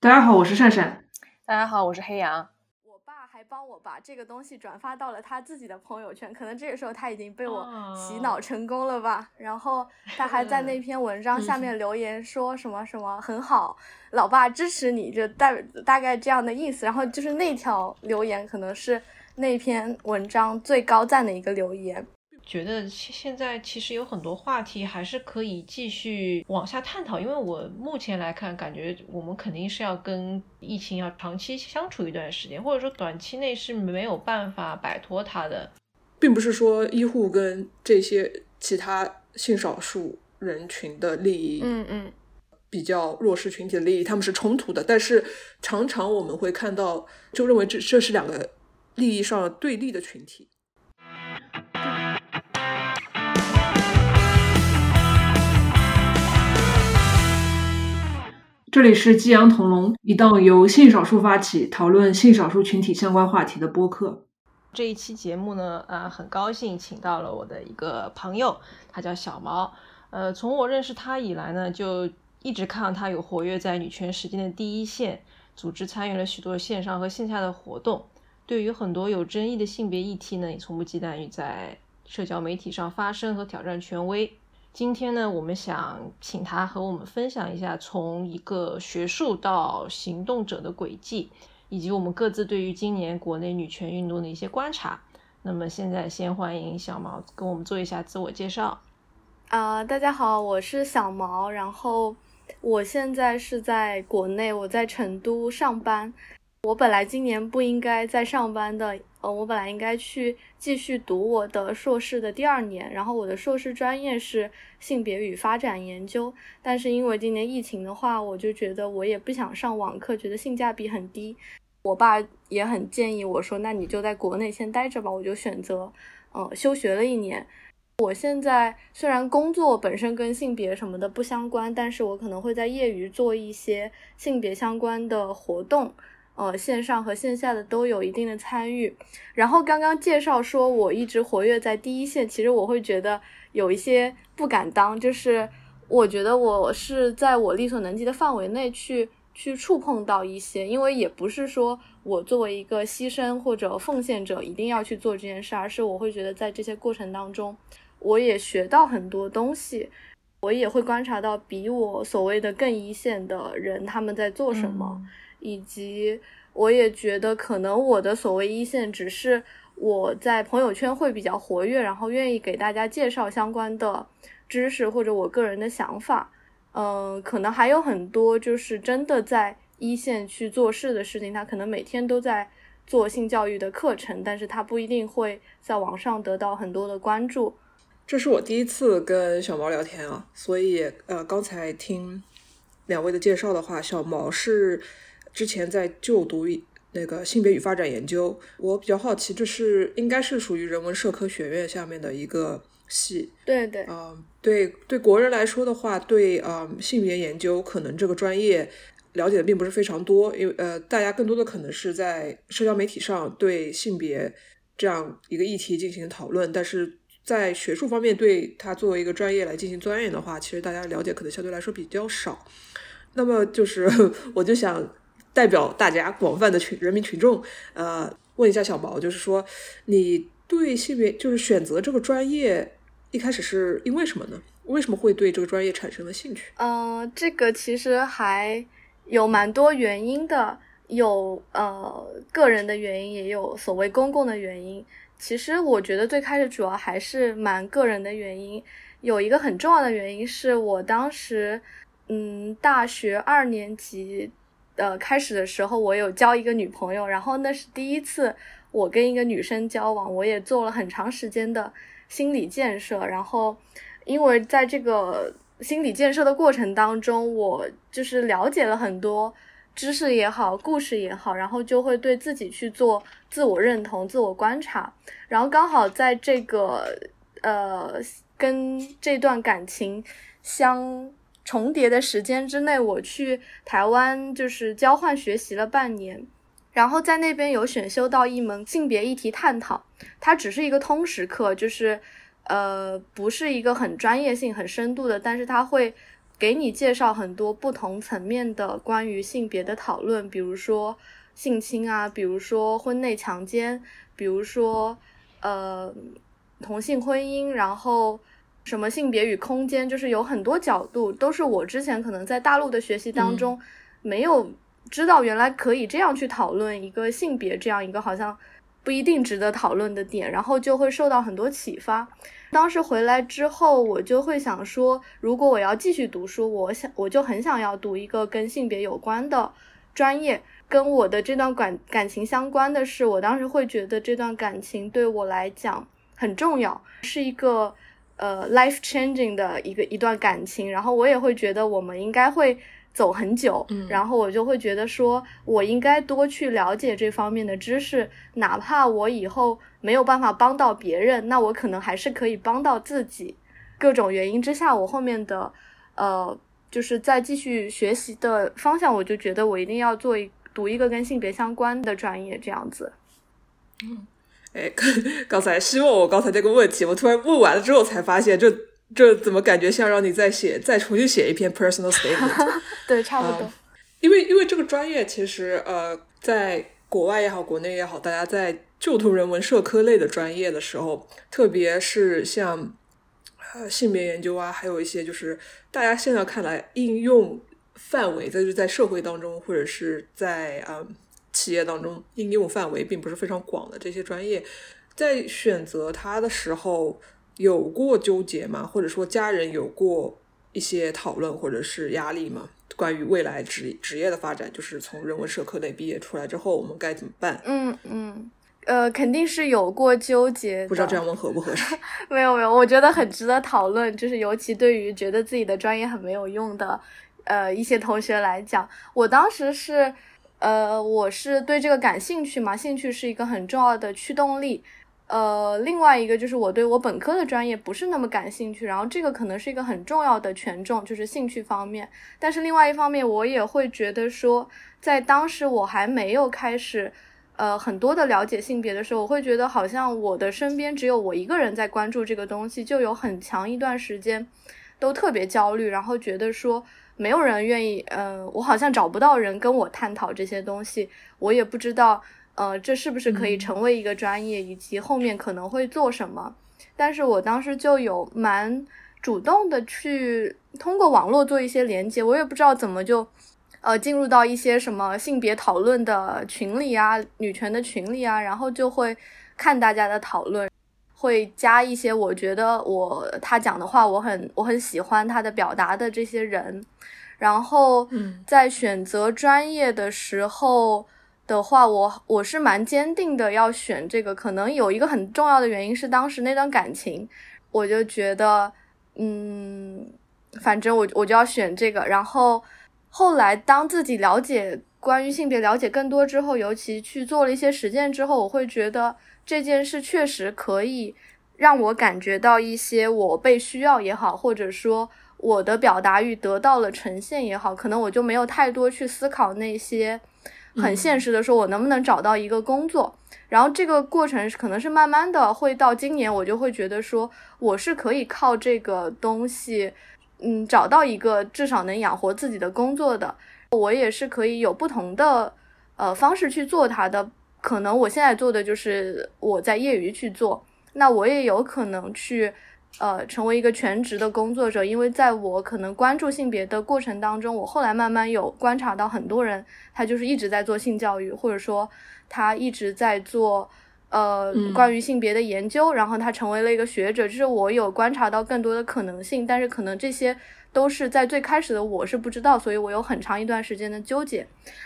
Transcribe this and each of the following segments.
大家好，我是善善。大家好，我是黑羊。我爸还帮我把这个东西转发到了他自己的朋友圈，可能这个时候他已经被我洗脑成功了吧。然后他还在那篇文章下面留言说什么什么很好，老爸支持你，就大大概这样的意思。然后就是那条留言可能是那篇文章最高赞的一个留言。觉得现在其实有很多话题还是可以继续往下探讨，因为我目前来看，感觉我们肯定是要跟疫情要长期相处一段时间，或者说短期内是没有办法摆脱它的，并不是说医护跟这些其他性少数人群的利益，嗯嗯，比较弱势群体的利益，他们是冲突的，但是常常我们会看到，就认为这这是两个利益上对立的群体。这里是激扬同龙，一档由性少数发起讨论性少数群体相关话题的播客。这一期节目呢，呃，很高兴请到了我的一个朋友，他叫小毛。呃，从我认识他以来呢，就一直看到他有活跃在女权实践的第一线，组织参与了许多线上和线下的活动。对于很多有争议的性别议题呢，也从不忌惮于在社交媒体上发声和挑战权威。今天呢，我们想请他和我们分享一下从一个学术到行动者的轨迹，以及我们各自对于今年国内女权运动的一些观察。那么现在先欢迎小毛跟我们做一下自我介绍。啊，大家好，我是小毛，然后我现在是在国内，我在成都上班。我本来今年不应该在上班的，呃，我本来应该去继续读我的硕士的第二年，然后我的硕士专业是性别与发展研究，但是因为今年疫情的话，我就觉得我也不想上网课，觉得性价比很低。我爸也很建议我说，那你就在国内先待着吧，我就选择，呃，休学了一年。我现在虽然工作本身跟性别什么的不相关，但是我可能会在业余做一些性别相关的活动。呃，线上和线下的都有一定的参与。然后刚刚介绍说，我一直活跃在第一线，其实我会觉得有一些不敢当，就是我觉得我是在我力所能及的范围内去去触碰到一些，因为也不是说我作为一个牺牲或者奉献者一定要去做这件事，而是我会觉得在这些过程当中，我也学到很多东西，我也会观察到比我所谓的更一线的人他们在做什么。以及，我也觉得可能我的所谓一线只是我在朋友圈会比较活跃，然后愿意给大家介绍相关的知识或者我个人的想法。嗯，可能还有很多就是真的在一线去做事的事情，他可能每天都在做性教育的课程，但是他不一定会在网上得到很多的关注。这是我第一次跟小毛聊天啊，所以呃，刚才听两位的介绍的话，小毛是。之前在就读那个性别与发展研究，我比较好奇，这是应该是属于人文社科学院下面的一个系。对对，嗯，对对，国人来说的话，对嗯性别研究可能这个专业了解的并不是非常多，因为呃大家更多的可能是在社交媒体上对性别这样一个议题进行讨论，但是在学术方面对它作为一个专业来进行钻研的话，其实大家了解可能相对来说比较少。那么就是 我就想。代表大家广泛的群人民群众，呃，问一下小毛，就是说，你对性别就是选择这个专业，一开始是因为什么呢？为什么会对这个专业产生了兴趣？呃，这个其实还有蛮多原因的，有呃个人的原因，也有所谓公共的原因。其实我觉得最开始主要还是蛮个人的原因，有一个很重要的原因是我当时，嗯，大学二年级。呃，开始的时候我有交一个女朋友，然后那是第一次我跟一个女生交往，我也做了很长时间的心理建设。然后，因为在这个心理建设的过程当中，我就是了解了很多知识也好，故事也好，然后就会对自己去做自我认同、自我观察。然后刚好在这个呃跟这段感情相。重叠的时间之内，我去台湾就是交换学习了半年，然后在那边有选修到一门性别议题探讨，它只是一个通识课，就是呃不是一个很专业性、很深度的，但是它会给你介绍很多不同层面的关于性别的讨论，比如说性侵啊，比如说婚内强奸，比如说呃同性婚姻，然后什么性别与空间，就是有很多角度，都是我之前可能在大陆的学习当中没有知道，原来可以这样去讨论一个性别这样一个好像不一定值得讨论的点，然后就会受到很多启发。当时回来之后，我就会想说，如果我要继续读书，我想我就很想要读一个跟性别有关的专业，跟我的这段感感情相关的是，我当时会觉得这段感情对我来讲很重要，是一个呃 life changing 的一个一段感情，然后我也会觉得我们应该会。走很久，然后我就会觉得说，我应该多去了解这方面的知识，哪怕我以后没有办法帮到别人，那我可能还是可以帮到自己。各种原因之下，我后面的呃，就是在继续学习的方向，我就觉得我一定要做一读一个跟性别相关的专业，这样子。嗯，哎，刚才希望我刚才那个问题，我突然问完了之后才发现，就。这怎么感觉像让你再写、再重新写一篇 personal statement？对，差不多。因为因为这个专业其实呃，在国外也好，国内也好，大家在就读人文社科类的专业的时候，特别是像呃性别研究啊，还有一些就是大家现在看来应用范围在就在社会当中或者是在啊企业当中应用范围并不是非常广的这些专业，在选择它的时候。有过纠结吗？或者说家人有过一些讨论或者是压力吗？关于未来职职业的发展，就是从人文社科类毕业出来之后，我们该怎么办？嗯嗯，呃，肯定是有过纠结。不知道这样问合不合适？没有没有，我觉得很值得讨论。就是尤其对于觉得自己的专业很没有用的呃一些同学来讲，我当时是呃我是对这个感兴趣嘛，兴趣是一个很重要的驱动力。呃，另外一个就是我对我本科的专业不是那么感兴趣，然后这个可能是一个很重要的权重，就是兴趣方面。但是另外一方面，我也会觉得说，在当时我还没有开始，呃，很多的了解性别的时候，我会觉得好像我的身边只有我一个人在关注这个东西，就有很强一段时间都特别焦虑，然后觉得说没有人愿意，呃，我好像找不到人跟我探讨这些东西，我也不知道。呃，这是不是可以成为一个专业，以及后面可能会做什么？但是我当时就有蛮主动的去通过网络做一些连接，我也不知道怎么就呃进入到一些什么性别讨论的群里啊，女权的群里啊，然后就会看大家的讨论，会加一些我觉得我他讲的话我很我很喜欢他的表达的这些人，然后在选择专业的时候。的话，我我是蛮坚定的要选这个，可能有一个很重要的原因是当时那段感情，我就觉得，嗯，反正我我就要选这个。然后后来当自己了解关于性别了解更多之后，尤其去做了一些实践之后，我会觉得这件事确实可以让我感觉到一些我被需要也好，或者说我的表达欲得到了呈现也好，可能我就没有太多去思考那些。很现实的说，我能不能找到一个工作？然后这个过程可能是慢慢的，会到今年，我就会觉得说，我是可以靠这个东西，嗯，找到一个至少能养活自己的工作的。我也是可以有不同的呃方式去做它的。可能我现在做的就是我在业余去做，那我也有可能去。呃，成为一个全职的工作者，因为在我可能关注性别的过程当中，我后来慢慢有观察到很多人，他就是一直在做性教育，或者说他一直在做呃关于性别的研究，然后他成为了一个学者，就是我有观察到更多的可能性，但是可能这些都是在最开始的我是不知道，所以我有很长一段时间的纠结。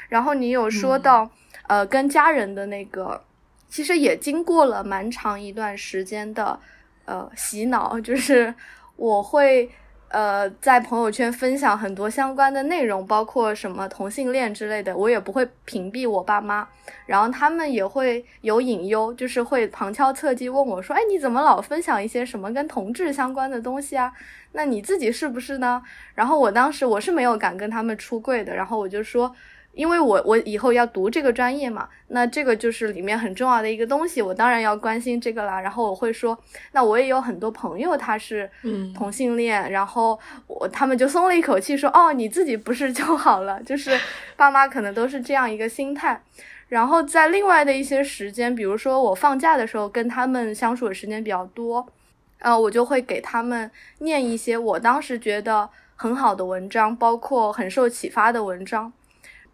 然后你有说到呃跟家人的那个，其实也经过了蛮长一段时间的。呃，洗脑 就是我会呃在朋友圈分享很多相关的内容，包括什么同性恋之类的，我也不会屏蔽我爸妈，然后他们也会有隐忧，就是会旁敲侧击问我说：“哎，你怎么老分享一些什么跟同志相关的东西啊？那你自己是不是呢？”然后我当时我是没有敢跟他们出柜的，然后我就说：“因为我我以后要读这个专业嘛，那这个就是里面很重要的一个东西，我当然要关心这个啦。然后我会说，那我也有很多朋友他是同性恋，然后我他们就松了一口气，说哦，你自己不是就好了。就是 爸妈可能都是这样一个心态。然后在另外的一些时间，比如说我放假的时候，跟他们相处的时间比较多，呃，我就会给他们念一些我当时觉得很好的文章，包括很受启发的文章。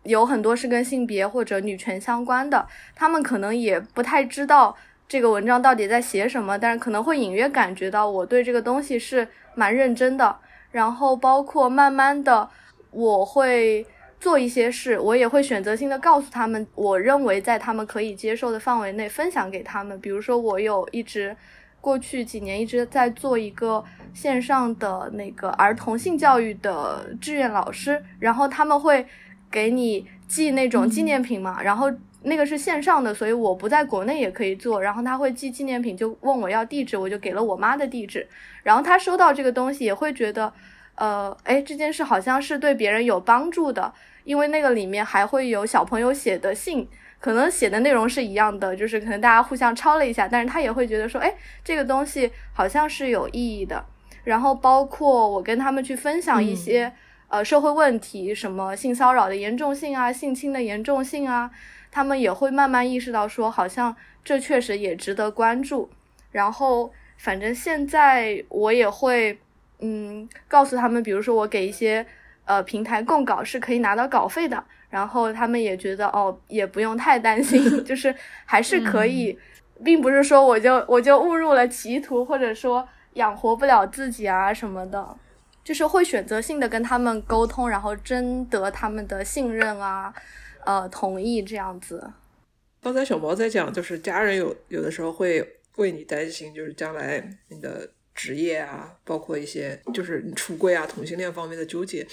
有很多是跟性别或者女权相关的，他们可能也不太知道这个文章到底在写什么，但是可能会隐约感觉到我对这个东西是蛮认真的。然后包括慢慢的，我会做一些事，我也会选择性的告诉他们，我认为在他们可以接受的范围内分享给他们。比如说，我有一直过去几年一直在做一个线上的那个儿童性教育的志愿老师，然后他们会。给你寄那种纪念品嘛，然后那个是线上的，所以我不在国内也可以做。然后他会寄纪念品，就问我要地址，我就给了我妈的地址。然后他收到这个东西也会觉得，呃，哎，这件事好像是对别人有帮助的，因为那个里面还会有小朋友写的信，可能写的内容是一样的，就是可能大家互相抄了一下，但是他也会觉得说，哎，这个东西好像是有意义的。然后包括我跟他们去分享一些。呃，社会问题，什么性骚扰的严重性啊，性侵的严重性啊，他们也会慢慢意识到，说好像这确实也值得关注。然后，反正现在我也会，嗯，告诉他们，比如说我给一些呃平台供稿是可以拿到稿费的，然后他们也觉得哦，也不用太担心，就是还是可以，并不是说我就我就误入了歧途，或者说养活不了自己啊什么的。就是会选择性的跟他们沟通，然后征得他们的信任啊，呃，同意这样子。刚才小毛在讲，就是家人有有的时候会为你担心，就是将来你的职业啊，包括一些就是你出柜啊、同性恋方面的纠结。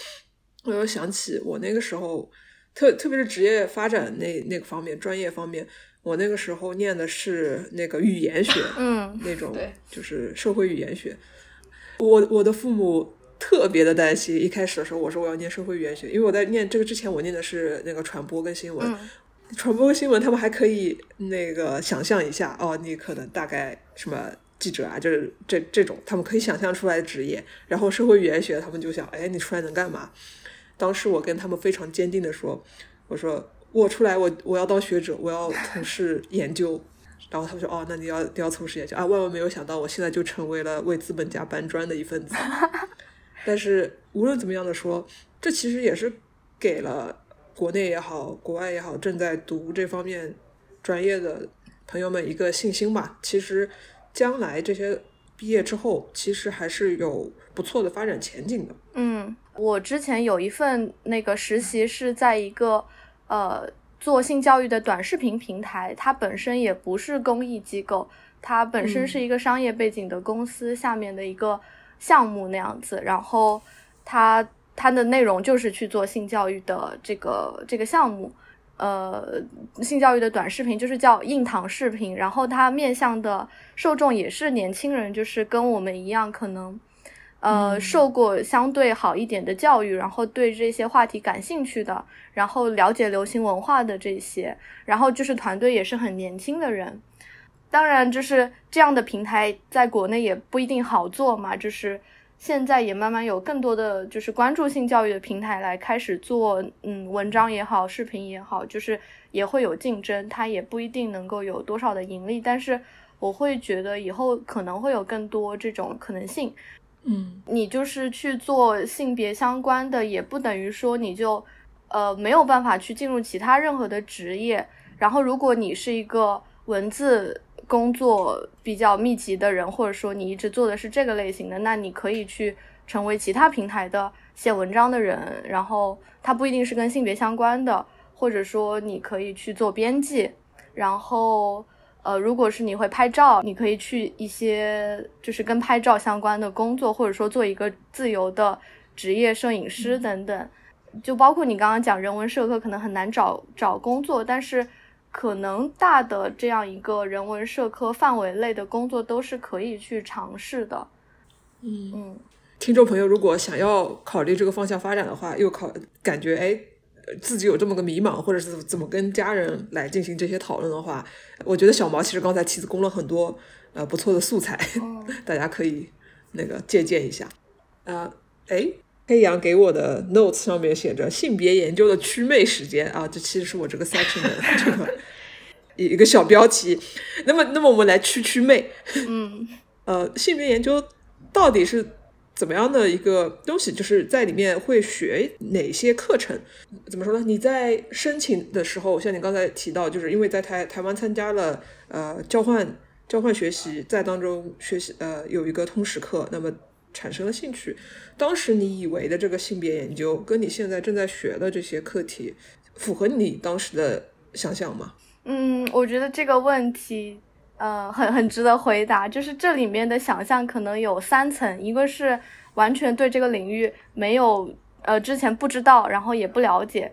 我又想起我那个时候，特特别是职业发展那那个方面、专业方面，我那个时候念的是那个语言学，嗯，那种就是社会语言学。我我的父母。特别的担心，一开始的时候我说我要念社会语言学，因为我在念这个之前我念的是那个传播跟新闻，传播跟新闻他们还可以那个想象一下哦，你可能大概什么记者啊，就是这这种他们可以想象出来的职业，然后社会语言学他们就想，哎，你出来能干嘛？当时我跟他们非常坚定的说，我说我出来我我要当学者，我要从事研究，然后他们说哦，那你要你要从事研究啊？万万没有想到，我现在就成为了为资本家搬砖的一份子。但是无论怎么样的说，这其实也是给了国内也好，国外也好，正在读这方面专业的朋友们一个信心吧。其实将来这些毕业之后，其实还是有不错的发展前景的。嗯，我之前有一份那个实习是在一个呃做性教育的短视频平台，它本身也不是公益机构，它本身是一个商业背景的公司下面的一个。项目那样子，然后它它的内容就是去做性教育的这个这个项目，呃，性教育的短视频就是叫硬糖视频，然后它面向的受众也是年轻人，就是跟我们一样，可能呃受过相对好一点的教育，然后对这些话题感兴趣的，然后了解流行文化的这些，然后就是团队也是很年轻的人。当然，就是这样的平台在国内也不一定好做嘛。就是现在也慢慢有更多的就是关注性教育的平台来开始做，嗯，文章也好，视频也好，就是也会有竞争，它也不一定能够有多少的盈利。但是我会觉得以后可能会有更多这种可能性。嗯，你就是去做性别相关的，也不等于说你就呃没有办法去进入其他任何的职业。然后如果你是一个文字。工作比较密集的人，或者说你一直做的是这个类型的，那你可以去成为其他平台的写文章的人，然后它不一定是跟性别相关的，或者说你可以去做编辑，然后呃，如果是你会拍照，你可以去一些就是跟拍照相关的工作，或者说做一个自由的职业摄影师等等，就包括你刚刚讲人文社科可能很难找找工作，但是。可能大的这样一个人文社科范围内的工作都是可以去尝试的。嗯嗯，听众朋友如果想要考虑这个方向发展的话，又考感觉哎自己有这么个迷茫，或者是怎么跟家人来进行这些讨论的话，我觉得小毛其实刚才提供了很多呃不错的素材，大家可以那个借鉴一下。啊，哎，黑羊给我的 notes 上面写着性别研究的祛魅时间啊，这其实是我这个 section 的 这个一一个小标题。那么，那么我们来祛祛魅。嗯，呃，性别研究到底是？怎么样的一个东西，就是在里面会学哪些课程？怎么说呢？你在申请的时候，像你刚才提到，就是因为在台台湾参加了呃交换交换学习，在当中学习呃有一个通识课，那么产生了兴趣。当时你以为的这个性别研究，跟你现在正在学的这些课题，符合你当时的想象吗？嗯，我觉得这个问题。呃，很很值得回答，就是这里面的想象可能有三层，一个是完全对这个领域没有呃之前不知道，然后也不了解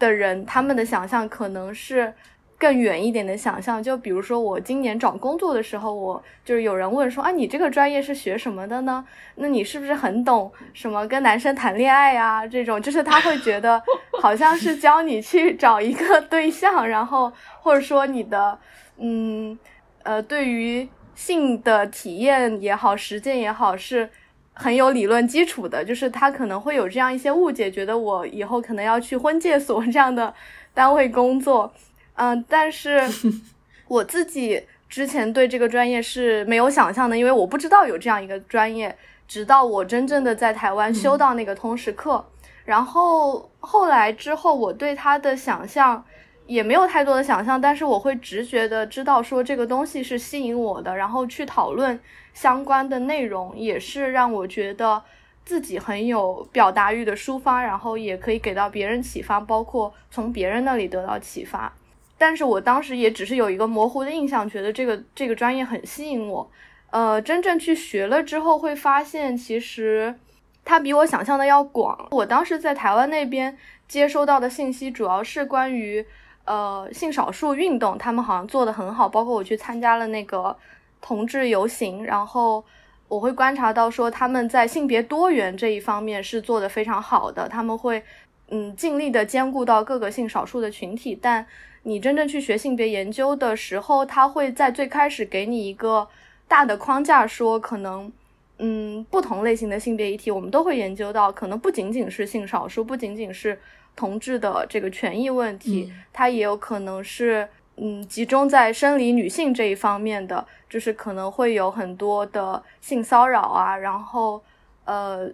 的人，他们的想象可能是更远一点的想象。就比如说我今年找工作的时候，我就是有人问说，啊，你这个专业是学什么的呢？那你是不是很懂什么跟男生谈恋爱呀？这种就是他会觉得好像是教你去找一个对象，然后或者说你的嗯。呃，对于性的体验也好，实践也好，是很有理论基础的。就是他可能会有这样一些误解，觉得我以后可能要去婚介所这样的单位工作。嗯，但是 我自己之前对这个专业是没有想象的，因为我不知道有这样一个专业，直到我真正的在台湾修到那个通识课，然后后来之后，我对他的想象。也没有太多的想象，但是我会直觉的知道说这个东西是吸引我的，然后去讨论相关的内容，也是让我觉得自己很有表达欲的抒发，然后也可以给到别人启发，包括从别人那里得到启发。但是我当时也只是有一个模糊的印象，觉得这个这个专业很吸引我。呃，真正去学了之后，会发现其实它比我想象的要广。我当时在台湾那边接收到的信息，主要是关于。呃，性少数运动他们好像做的很好，包括我去参加了那个同志游行，然后我会观察到说他们在性别多元这一方面是做的非常好的，他们会嗯尽力的兼顾到各个性少数的群体。但你真正去学性别研究的时候，他会在最开始给你一个大的框架，说可能嗯不同类型的性别议题我们都会研究到，可能不仅仅是性少数，不仅仅是。同志的这个权益问题，它也有可能是嗯集中在生理女性这一方面的，就是可能会有很多的性骚扰啊，然后呃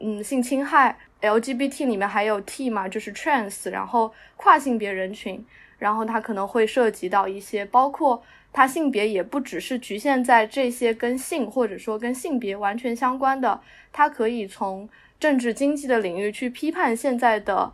嗯性侵害，LGBT 里面还有 T 嘛，就是 trans，然后跨性别人群，然后它可能会涉及到一些，包括它性别也不只是局限在这些跟性或者说跟性别完全相关的，它可以从政治经济的领域去批判现在的。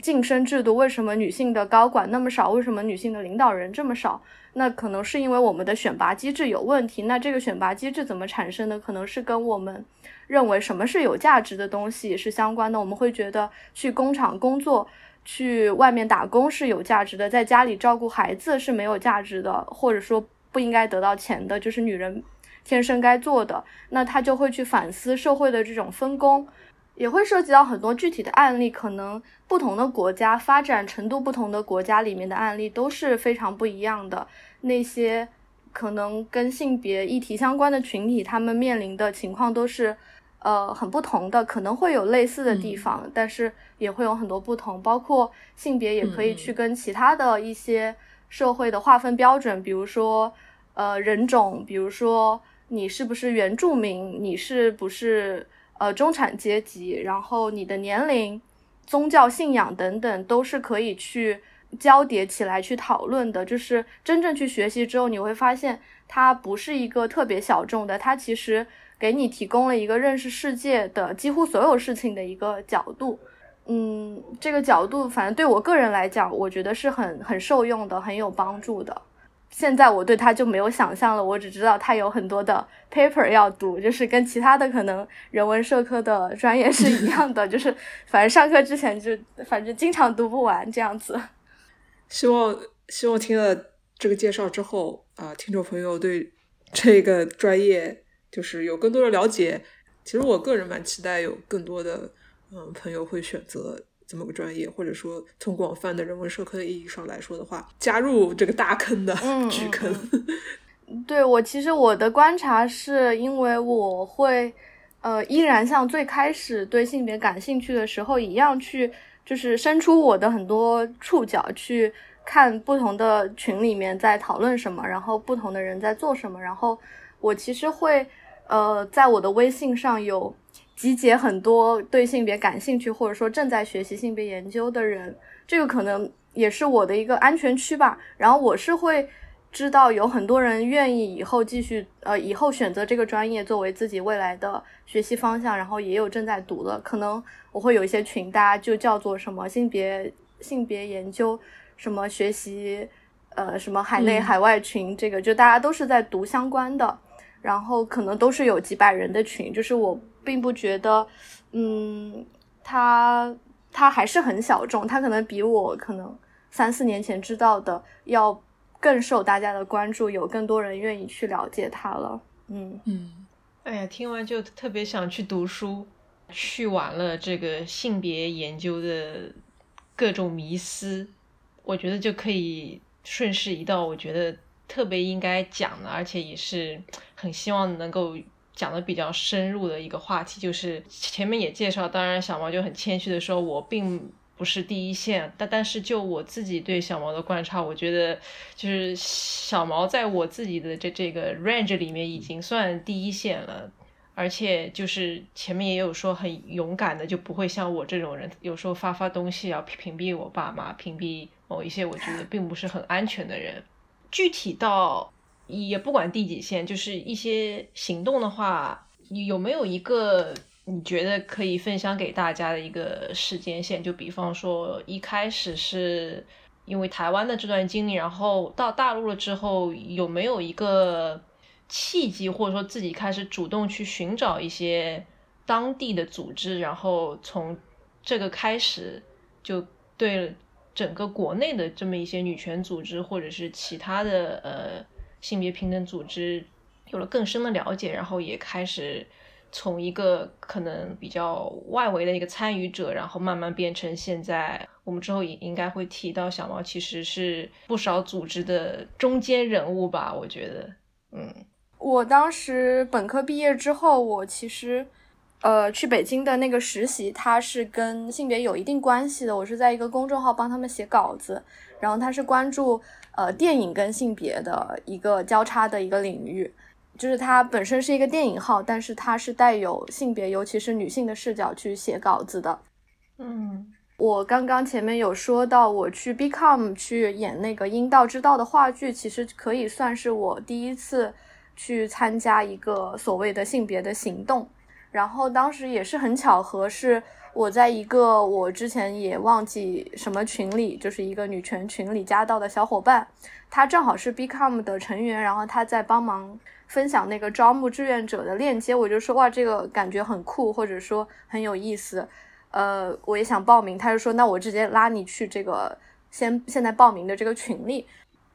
晋升制度为什么女性的高管那么少？为什么女性的领导人这么少？那可能是因为我们的选拔机制有问题。那这个选拔机制怎么产生的？可能是跟我们认为什么是有价值的东西是相关的。我们会觉得去工厂工作、去外面打工是有价值的，在家里照顾孩子是没有价值的，或者说不应该得到钱的，就是女人天生该做的。那她就会去反思社会的这种分工。也会涉及到很多具体的案例，可能不同的国家发展程度不同的国家里面的案例都是非常不一样的。那些可能跟性别议题相关的群体，他们面临的情况都是呃很不同的，可能会有类似的地方，但是也会有很多不同。包括性别也可以去跟其他的一些社会的划分标准，比如说呃人种，比如说你是不是原住民，你是不是。呃，中产阶级，然后你的年龄、宗教信仰等等，都是可以去交叠起来去讨论的。就是真正去学习之后，你会发现它不是一个特别小众的，它其实给你提供了一个认识世界的几乎所有事情的一个角度。嗯，这个角度，反正对我个人来讲，我觉得是很很受用的，很有帮助的。现在我对他就没有想象了，我只知道他有很多的 paper 要读，就是跟其他的可能人文社科的专业是一样的，就是反正上课之前就反正经常读不完这样子。希望希望听了这个介绍之后啊，听众朋友对这个专业就是有更多的了解。其实我个人蛮期待有更多的嗯朋友会选择这么个专业，或者说从广泛的人文社科的意义上来说的话，加入这个大坑的 巨坑。对我，其实我的观察是因为我会，呃，依然像最开始对性别感兴趣的时候一样，去就是伸出我的很多触角去看不同的群里面在讨论什么，然后不同的人在做什么，然后我其实会，呃，在我的微信上有集结很多对性别感兴趣或者说正在学习性别研究的人，这个可能也是我的一个安全区吧。然后我是会。知道有很多人愿意以后继续，呃，以后选择这个专业作为自己未来的学习方向，然后也有正在读的。可能我会有一些群，大家就叫做什么性别性别研究，什么学习，呃，什么海内海外群，这个就大家都是在读相关的，然后可能都是有几百人的群。就是我并不觉得，嗯，他他还是很小众，他可能比我可能三四年前知道的要。更受大家的关注，有更多人愿意去了解它了。嗯嗯，哎呀，听完就特别想去读书，去完了这个性别研究的各种迷思，我觉得就可以顺势移到我觉得特别应该讲的，而且也是很希望能够讲的比较深入的一个话题，就是前面也介绍，当然小毛就很谦虚的说，我并。不是第一线，但但是就我自己对小毛的观察，我觉得就是小毛在我自己的这这个 range 里面已经算第一线了，而且就是前面也有说很勇敢的，就不会像我这种人，有时候发发东西要屏蔽我爸妈，屏蔽某一些我觉得并不是很安全的人。具体到也不管第几线，就是一些行动的话，你有没有一个？你觉得可以分享给大家的一个时间线，就比方说一开始是因为台湾的这段经历，然后到大陆了之后，有没有一个契机，或者说自己开始主动去寻找一些当地的组织，然后从这个开始就对整个国内的这么一些女权组织或者是其他的呃性别平等组织有了更深的了解，然后也开始。从一个可能比较外围的一个参与者，然后慢慢变成现在，我们之后也应该会提到小毛其实是不少组织的中间人物吧？我觉得，嗯，我当时本科毕业之后，我其实呃去北京的那个实习，它是跟性别有一定关系的。我是在一个公众号帮他们写稿子，然后他是关注呃电影跟性别的一个交叉的一个领域。就是它本身是一个电影号，但是它是带有性别，尤其是女性的视角去写稿子的。嗯，我刚刚前面有说到，我去 Become 去演那个《阴道之道》的话剧，其实可以算是我第一次去参加一个所谓的性别的行动。然后当时也是很巧合，是我在一个我之前也忘记什么群里，就是一个女权群里加到的小伙伴，他正好是 Become 的成员，然后他在帮忙。分享那个招募志愿者的链接，我就说哇，这个感觉很酷，或者说很有意思，呃，我也想报名。他就说，那我直接拉你去这个先现在报名的这个群里。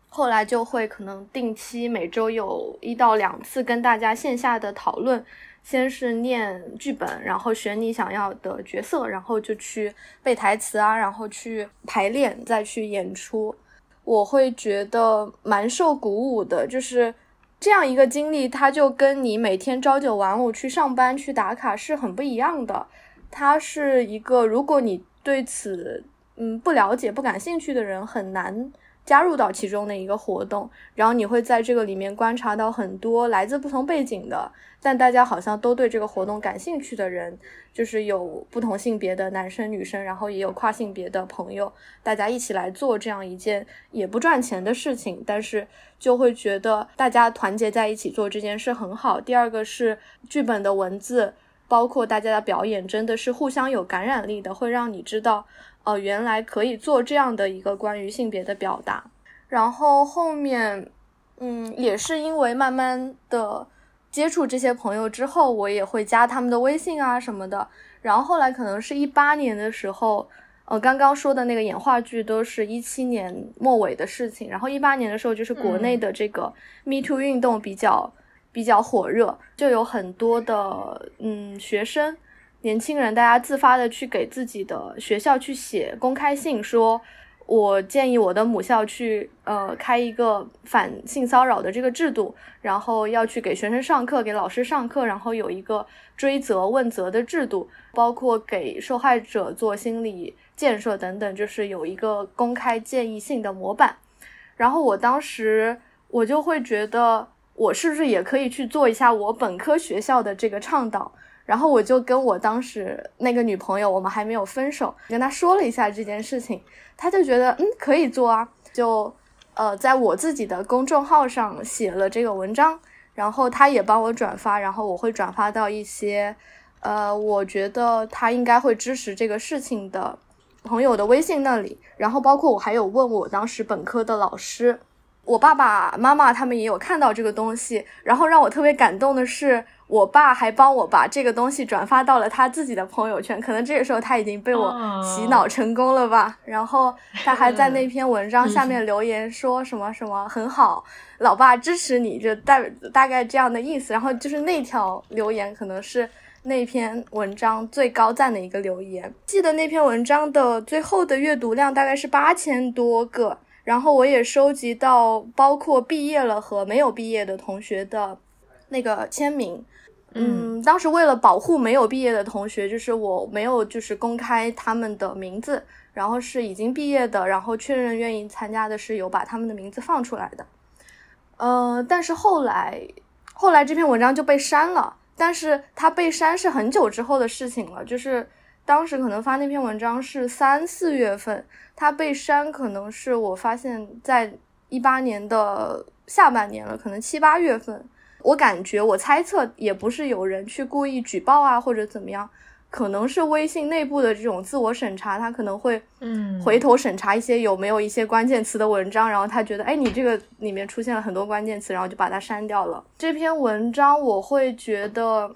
后来就会可能定期每周有一到两次跟大家线下的讨论，先是念剧本，然后选你想要的角色，然后就去背台词啊，然后去排练，再去演出。我会觉得蛮受鼓舞的，就是。这样一个经历，它就跟你每天朝九晚五去上班去打卡是很不一样的。它是一个，如果你对此嗯不了解、不感兴趣的人，很难。加入到其中的一个活动，然后你会在这个里面观察到很多来自不同背景的，但大家好像都对这个活动感兴趣的人，就是有不同性别的男生女生，然后也有跨性别的朋友，大家一起来做这样一件也不赚钱的事情，但是就会觉得大家团结在一起做这件事很好。第二个是剧本的文字，包括大家的表演，真的是互相有感染力的，会让你知道。哦，原来可以做这样的一个关于性别的表达，然后后面，嗯，也是因为慢慢的接触这些朋友之后，我也会加他们的微信啊什么的。然后后来可能是一八年的时候，呃，刚刚说的那个演话剧都是一七年末尾的事情。然后一八年的时候，就是国内的这个 Me Too 运动比较比较火热，就有很多的嗯学生。年轻人大家自发的去给自己的学校去写公开信，说我建议我的母校去呃开一个反性骚扰的这个制度，然后要去给学生上课，给老师上课，然后有一个追责问责的制度，包括给受害者做心理建设等等，就是有一个公开建议性的模板。然后我当时我就会觉得，我是不是也可以去做一下我本科学校的这个倡导？然后我就跟我当时那个女朋友，我们还没有分手，跟她说了一下这件事情，她就觉得嗯可以做啊，就呃在我自己的公众号上写了这个文章，然后她也帮我转发，然后我会转发到一些呃我觉得她应该会支持这个事情的朋友的微信那里，然后包括我还有问我当时本科的老师，我爸爸妈妈他们也有看到这个东西，然后让我特别感动的是。我爸还帮我把这个东西转发到了他自己的朋友圈，可能这个时候他已经被我洗脑成功了吧。然后他还在那篇文章下面留言说什么什么很好，老爸支持你，就大大概这样的意思。然后就是那条留言可能是那篇文章最高赞的一个留言。记得那篇文章的最后的阅读量大概是八千多个，然后我也收集到包括毕业了和没有毕业的同学的那个签名。嗯，当时为了保护没有毕业的同学，就是我没有就是公开他们的名字，然后是已经毕业的，然后确认愿意参加的是有把他们的名字放出来的。呃，但是后来后来这篇文章就被删了，但是它被删是很久之后的事情了，就是当时可能发那篇文章是三四月份，它被删可能是我发现在一八年的下半年了，可能七八月份。我感觉，我猜测也不是有人去故意举报啊，或者怎么样，可能是微信内部的这种自我审查，他可能会，嗯，回头审查一些有没有一些关键词的文章，然后他觉得，哎，你这个里面出现了很多关键词，然后就把它删掉了。这篇文章我会觉得，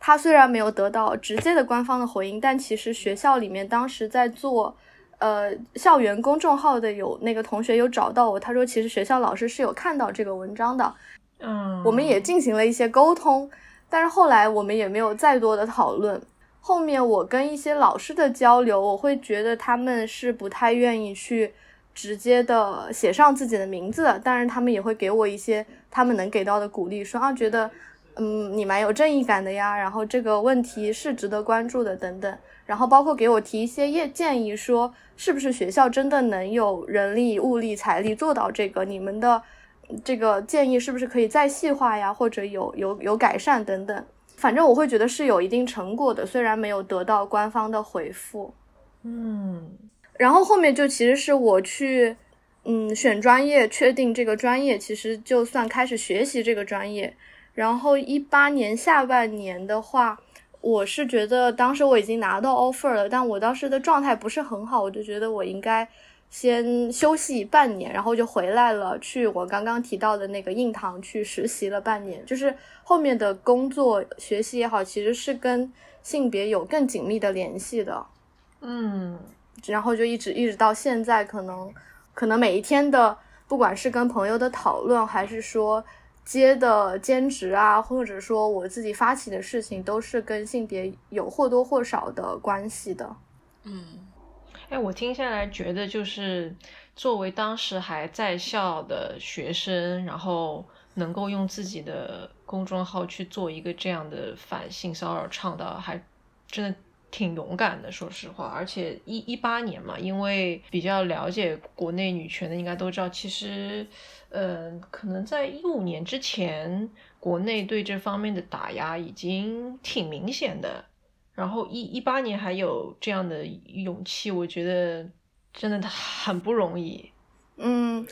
他虽然没有得到直接的官方的回应，但其实学校里面当时在做，呃，校园公众号的有那个同学有找到我，他说其实学校老师是有看到这个文章的。嗯，我们也进行了一些沟通，但是后来我们也没有再多的讨论。后面我跟一些老师的交流，我会觉得他们是不太愿意去直接的写上自己的名字，但是他们也会给我一些他们能给到的鼓励，说啊，觉得嗯你蛮有正义感的呀，然后这个问题是值得关注的等等，然后包括给我提一些业建议，说是不是学校真的能有人力、物力、财力做到这个，你们的。这个建议是不是可以再细化呀，或者有有有改善等等？反正我会觉得是有一定成果的，虽然没有得到官方的回复。嗯，然后后面就其实是我去嗯选专业，确定这个专业，其实就算开始学习这个专业。然后一八年下半年的话，我是觉得当时我已经拿到 offer 了，但我当时的状态不是很好，我就觉得我应该。先休息半年，然后就回来了，去我刚刚提到的那个印堂去实习了半年。就是后面的工作、学习也好，其实是跟性别有更紧密的联系的。嗯，然后就一直一直到现在，可能可能每一天的，不管是跟朋友的讨论，还是说接的兼职啊，或者说我自己发起的事情，都是跟性别有或多或少的关系的。嗯。哎，我听下来觉得，就是作为当时还在校的学生，然后能够用自己的公众号去做一个这样的反性骚扰倡导，还真的挺勇敢的。说实话，而且一一八年嘛，因为比较了解国内女权的，应该都知道，其实，嗯，可能在一五年之前，国内对这方面的打压已经挺明显的。然后一一八年还有这样的勇气，我觉得真的很不容易。嗯，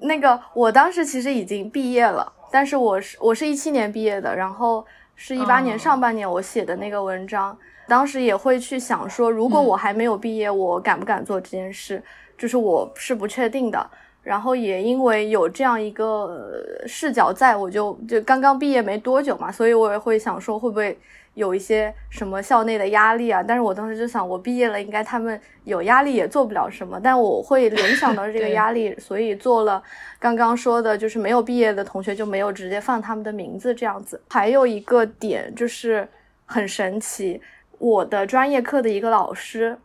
那个我当时其实已经毕业了，但是我是我是一七年毕业的，然后是一八年上半年我写的那个文章，当时也会去想说，如果我还没有毕业，我敢不敢做这件事？就是我是不确定的。然后也因为有这样一个视角在，我就就刚刚毕业没多久嘛，所以我也会想说会不会。有一些什么校内的压力啊，但是我当时就想，我毕业了，应该他们有压力也做不了什么，但我会联想到这个压力，所以做了刚刚说的，就是没有毕业的同学就没有直接放他们的名字这样子。还有一个点就是很神奇，我的专业课的一个老师。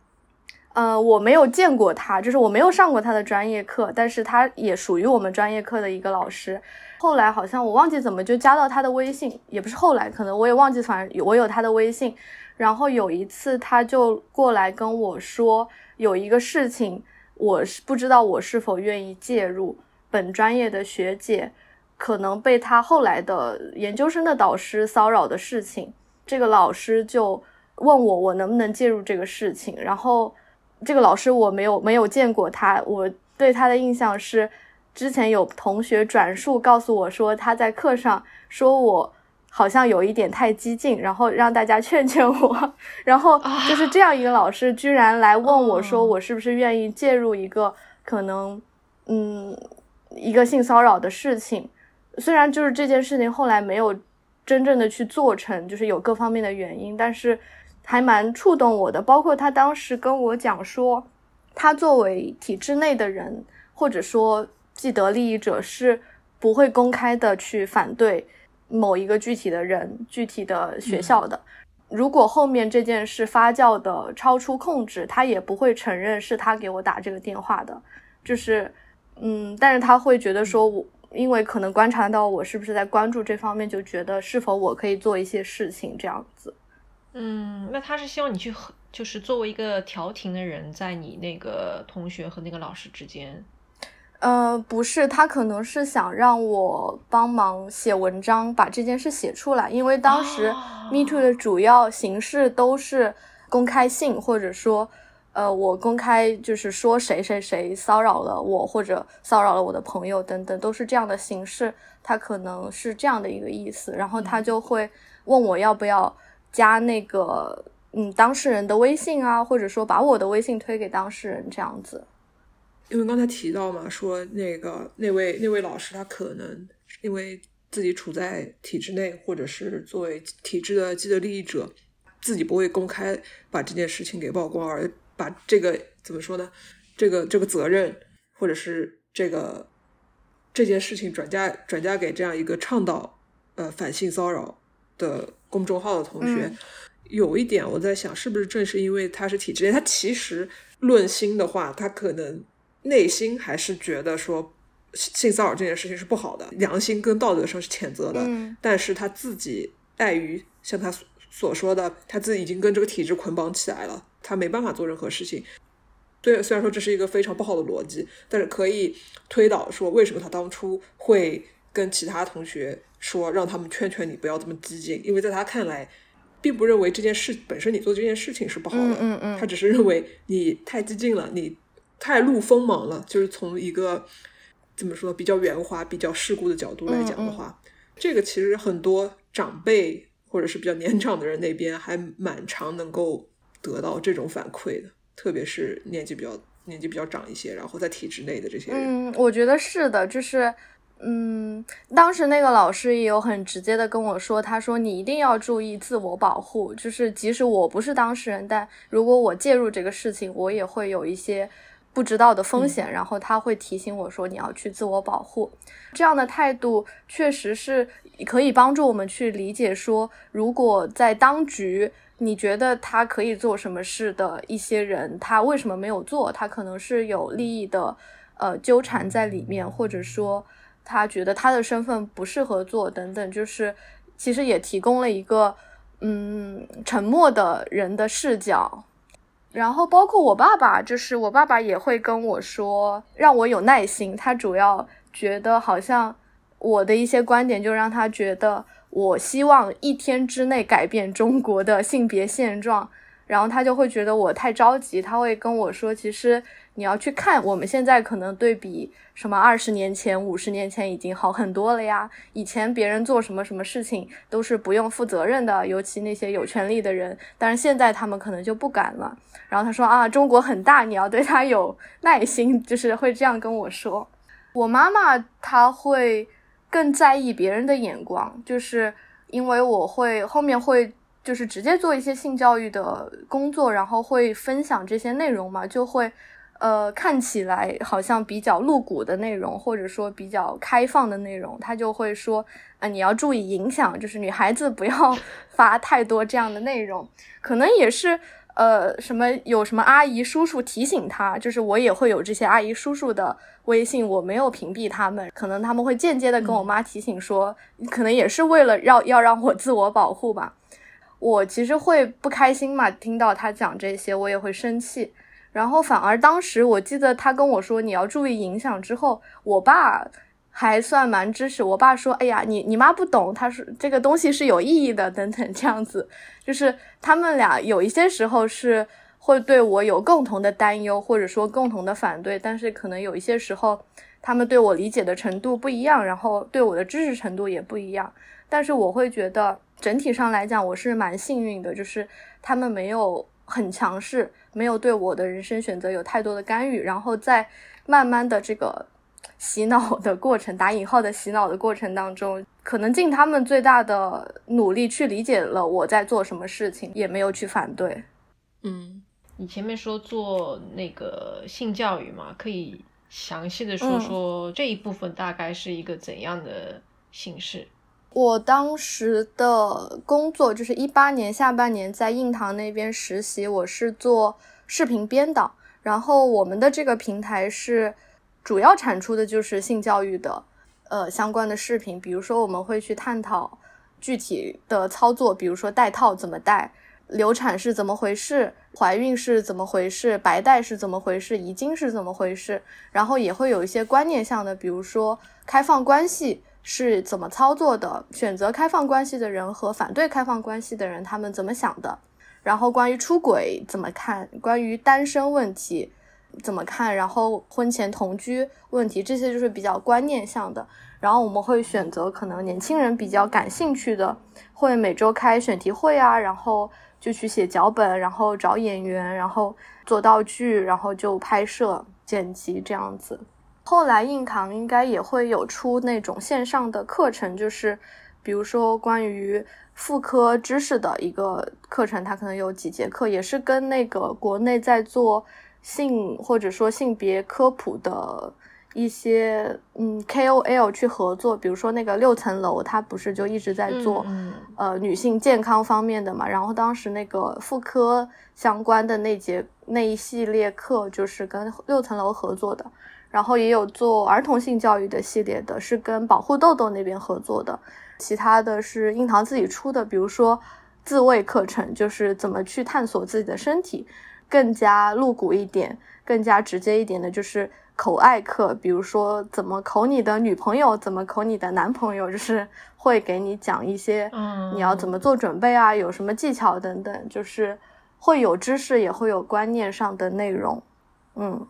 呃，我没有见过他，就是我没有上过他的专业课，但是他也属于我们专业课的一个老师。后来好像我忘记怎么就加到他的微信，也不是后来，可能我也忘记，反正我有他的微信。然后有一次他就过来跟我说，有一个事情，我是不知道我是否愿意介入。本专业的学姐可能被他后来的研究生的导师骚扰的事情，这个老师就问我，我能不能介入这个事情，然后。这个老师我没有没有见过他，我对他的印象是，之前有同学转述告诉我说他在课上说我好像有一点太激进，然后让大家劝劝我，然后就是这样一个老师居然来问我说我是不是愿意介入一个可能嗯一个性骚扰的事情，虽然就是这件事情后来没有真正的去做成，就是有各方面的原因，但是。还蛮触动我的，包括他当时跟我讲说，他作为体制内的人，或者说既得利益者，是不会公开的去反对某一个具体的人、具体的学校的。如果后面这件事发酵的超出控制，他也不会承认是他给我打这个电话的。就是，嗯，但是他会觉得说，我因为可能观察到我是不是在关注这方面，就觉得是否我可以做一些事情这样子。嗯，那他是希望你去和，就是作为一个调停的人，在你那个同学和那个老师之间。呃，不是，他可能是想让我帮忙写文章，把这件事写出来。因为当时 Me Too 的主要形式都是公开信，或者说，呃，我公开就是说谁谁谁骚扰了我，或者骚扰了我的朋友等等，都是这样的形式。他可能是这样的一个意思，然后他就会问我要不要。加那个嗯当事人的微信啊，或者说把我的微信推给当事人这样子。因为刚才提到嘛，说那个那位那位老师他可能因为自己处在体制内，或者是作为体制的既得利益者，自己不会公开把这件事情给曝光，而把这个怎么说呢？这个这个责任，或者是这个这件事情转嫁转嫁给这样一个倡导呃反性骚扰的。公众号的同学，有一点我在想，是不是正是因为他是体制内，他其实论心的话，他可能内心还是觉得说性骚扰这件事情是不好的，良心跟道德上是谴责的。但是他自己碍于像他所说的，他自己已经跟这个体制捆绑起来了，他没办法做任何事情。对，虽然说这是一个非常不好的逻辑，但是可以推导说，为什么他当初会跟其他同学。说让他们劝劝你不要这么激进，因为在他看来，并不认为这件事本身你做这件事情是不好的，嗯嗯嗯，他只是认为你太激进了，你太露锋芒了。就是从一个怎么说比较圆滑、比较世故的角度来讲的话，这个其实很多长辈或者是比较年长的人那边还蛮常能够得到这种反馈的，特别是年纪比较年纪比较长一些，然后在体制内的这些人。嗯，我觉得是的，就是。嗯，当时那个老师也有很直接的跟我说，他说你一定要注意自我保护，就是即使我不是当事人，但如果我介入这个事情，我也会有一些不知道的风险，然后他会提醒我说你要去自我保护。这样的态度确实是可以帮助我们去理解说，如果在当局你觉得他可以做什么事的一些人，他为什么没有做？他可能是有利益的呃纠缠在里面，或者说。他觉得他的身份不适合做，等等，就是其实也提供了一个嗯沉默的人的视角。然后包括我爸爸，就是我爸爸也会跟我说，让我有耐心。他主要觉得好像我的一些观点，就让他觉得我希望一天之内改变中国的性别现状，然后他就会觉得我太着急。他会跟我说，其实。你要去看，我们现在可能对比什么二十年前、五十年前已经好很多了呀。以前别人做什么什么事情都是不用负责任的，尤其那些有权利的人。但是现在他们可能就不敢了。然后他说啊，中国很大，你要对他有耐心，就是会这样跟我说。我妈妈她会更在意别人的眼光，就是因为我会后面会就是直接做一些性教育的工作，然后会分享这些内容嘛，就会。呃，看起来好像比较露骨的内容，或者说比较开放的内容，他就会说，啊，你要注意影响，就是女孩子不要 发太多这样的内容。可能也是，呃，什么有什么阿姨叔叔提醒他，就是我也会有这些阿姨叔叔的微信，我没有屏蔽他们，可能他们会间接的跟我妈提醒说，可能也是为了要要让我自我保护吧。我其实会不开心嘛，听到他讲这些，我也会生气。然后反而当时我记得他跟我说你要注意影响之后，我爸还算蛮支持。我爸说：“哎呀，你你妈不懂，他说这个东西是有意义的，等等这样子。”就是他们俩有一些时候是会对我有共同的担忧，或者说共同的反对，但是可能有一些时候他们对我理解的程度不一样，然后对我的支持程度也不一样。但是我会觉得整体上来讲，我是蛮幸运的，就是他们没有。很强势，没有对我的人生选择有太多的干预，然后在慢慢的这个洗脑的过程（打引号的洗脑的过程）当中，可能尽他们最大的努力去理解了我在做什么事情，也没有去反对。嗯，你前面说做那个性教育嘛，可以详细的说说这一部分大概是一个怎样的形式？我当时的工作就是一八年下半年在印堂那边实习，我是做视频编导，然后我们的这个平台是主要产出的就是性教育的呃相关的视频，比如说我们会去探讨具体的操作，比如说戴套怎么戴，流产是怎么回事，怀孕是怎么回事，白带是怎么回事，遗精是怎么回事，然后也会有一些观念上的，比如说开放关系。是怎么操作的？选择开放关系的人和反对开放关系的人，他们怎么想的？然后关于出轨怎么看？关于单身问题怎么看？然后婚前同居问题，这些就是比较观念向的。然后我们会选择可能年轻人比较感兴趣的，会每周开选题会啊，然后就去写脚本，然后找演员，然后做道具，然后就拍摄、剪辑这样子。后来硬糖应该也会有出那种线上的课程，就是比如说关于妇科知识的一个课程，它可能有几节课，也是跟那个国内在做性或者说性别科普的一些嗯 KOL 去合作。比如说那个六层楼，它不是就一直在做呃女性健康方面的嘛？然后当时那个妇科相关的那节那一系列课就是跟六层楼合作的。然后也有做儿童性教育的系列的，是跟保护豆豆那边合作的。其他的是印堂自己出的，比如说自慰课程，就是怎么去探索自己的身体，更加露骨一点、更加直接一点的，就是口爱课，比如说怎么口你的女朋友，怎么口你的男朋友，就是会给你讲一些，嗯，你要怎么做准备啊，有什么技巧等等，就是会有知识，也会有观念上的内容，嗯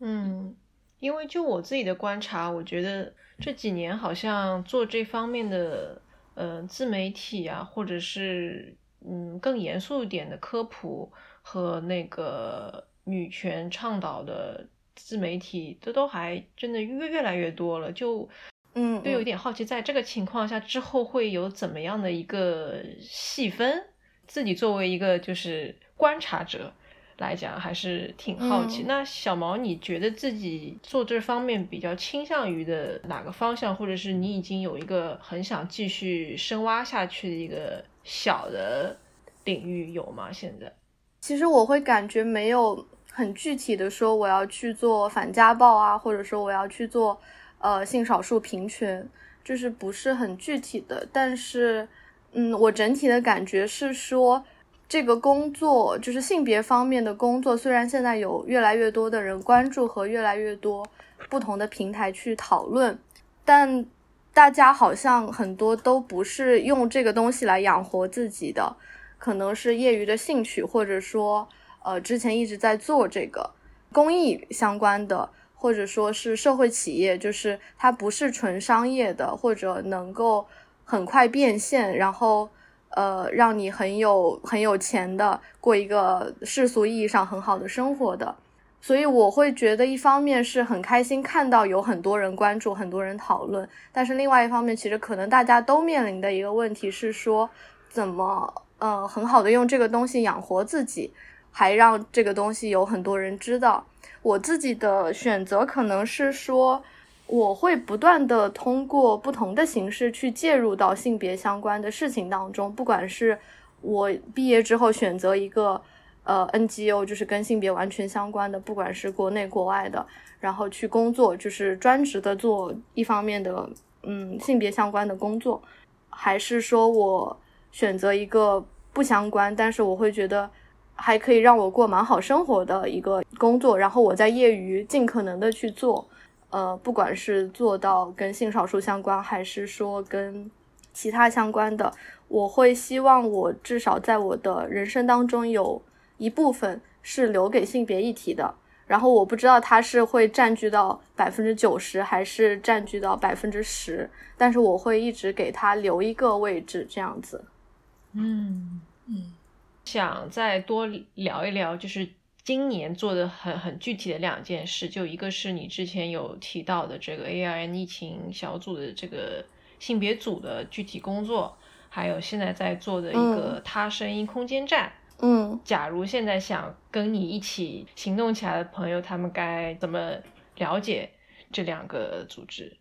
嗯。因为就我自己的观察，我觉得这几年好像做这方面的，呃，自媒体啊，或者是嗯更严肃一点的科普和那个女权倡导的自媒体，这都还真的越越来越多了。就嗯，都有点好奇，在这个情况下之后会有怎么样的一个细分？自己作为一个就是观察者。来讲还是挺好奇。那小毛，你觉得自己做这方面比较倾向于的哪个方向，或者是你已经有一个很想继续深挖下去的一个小的领域有吗？现在，其实我会感觉没有很具体的说我要去做反家暴啊，或者说我要去做呃性少数平权，就是不是很具体的。但是，嗯，我整体的感觉是说。这个工作就是性别方面的工作，虽然现在有越来越多的人关注和越来越多不同的平台去讨论，但大家好像很多都不是用这个东西来养活自己的，可能是业余的兴趣，或者说呃之前一直在做这个公益相关的，或者说是社会企业，就是它不是纯商业的，或者能够很快变现，然后。呃，让你很有很有钱的过一个世俗意义上很好的生活的，所以我会觉得一方面是很开心看到有很多人关注，很多人讨论，但是另外一方面，其实可能大家都面临的一个问题是说，怎么呃很好的用这个东西养活自己，还让这个东西有很多人知道。我自己的选择可能是说，我会不断的通过不同的形式去介入到性别相关的事情当中，不管是我毕业之后选择一个呃 NGO，就是跟性别完全相关的，不管是国内国外的，然后去工作，就是专职的做一方面的嗯性别相关的工作，还是说我选择一个不相关，但是我会觉得。还可以让我过蛮好生活的一个工作，然后我在业余尽可能的去做，呃，不管是做到跟性少数相关，还是说跟其他相关的，我会希望我至少在我的人生当中有一部分是留给性别议题的。然后我不知道它是会占据到百分之九十，还是占据到百分之十，但是我会一直给它留一个位置，这样子。嗯嗯。想再多聊一聊，就是今年做的很很具体的两件事，就一个是你之前有提到的这个 AIN 疫情小组的这个性别组的具体工作，还有现在在做的一个他声音空间站。嗯，假如现在想跟你一起行动起来的朋友，他们该怎么了解这两个组织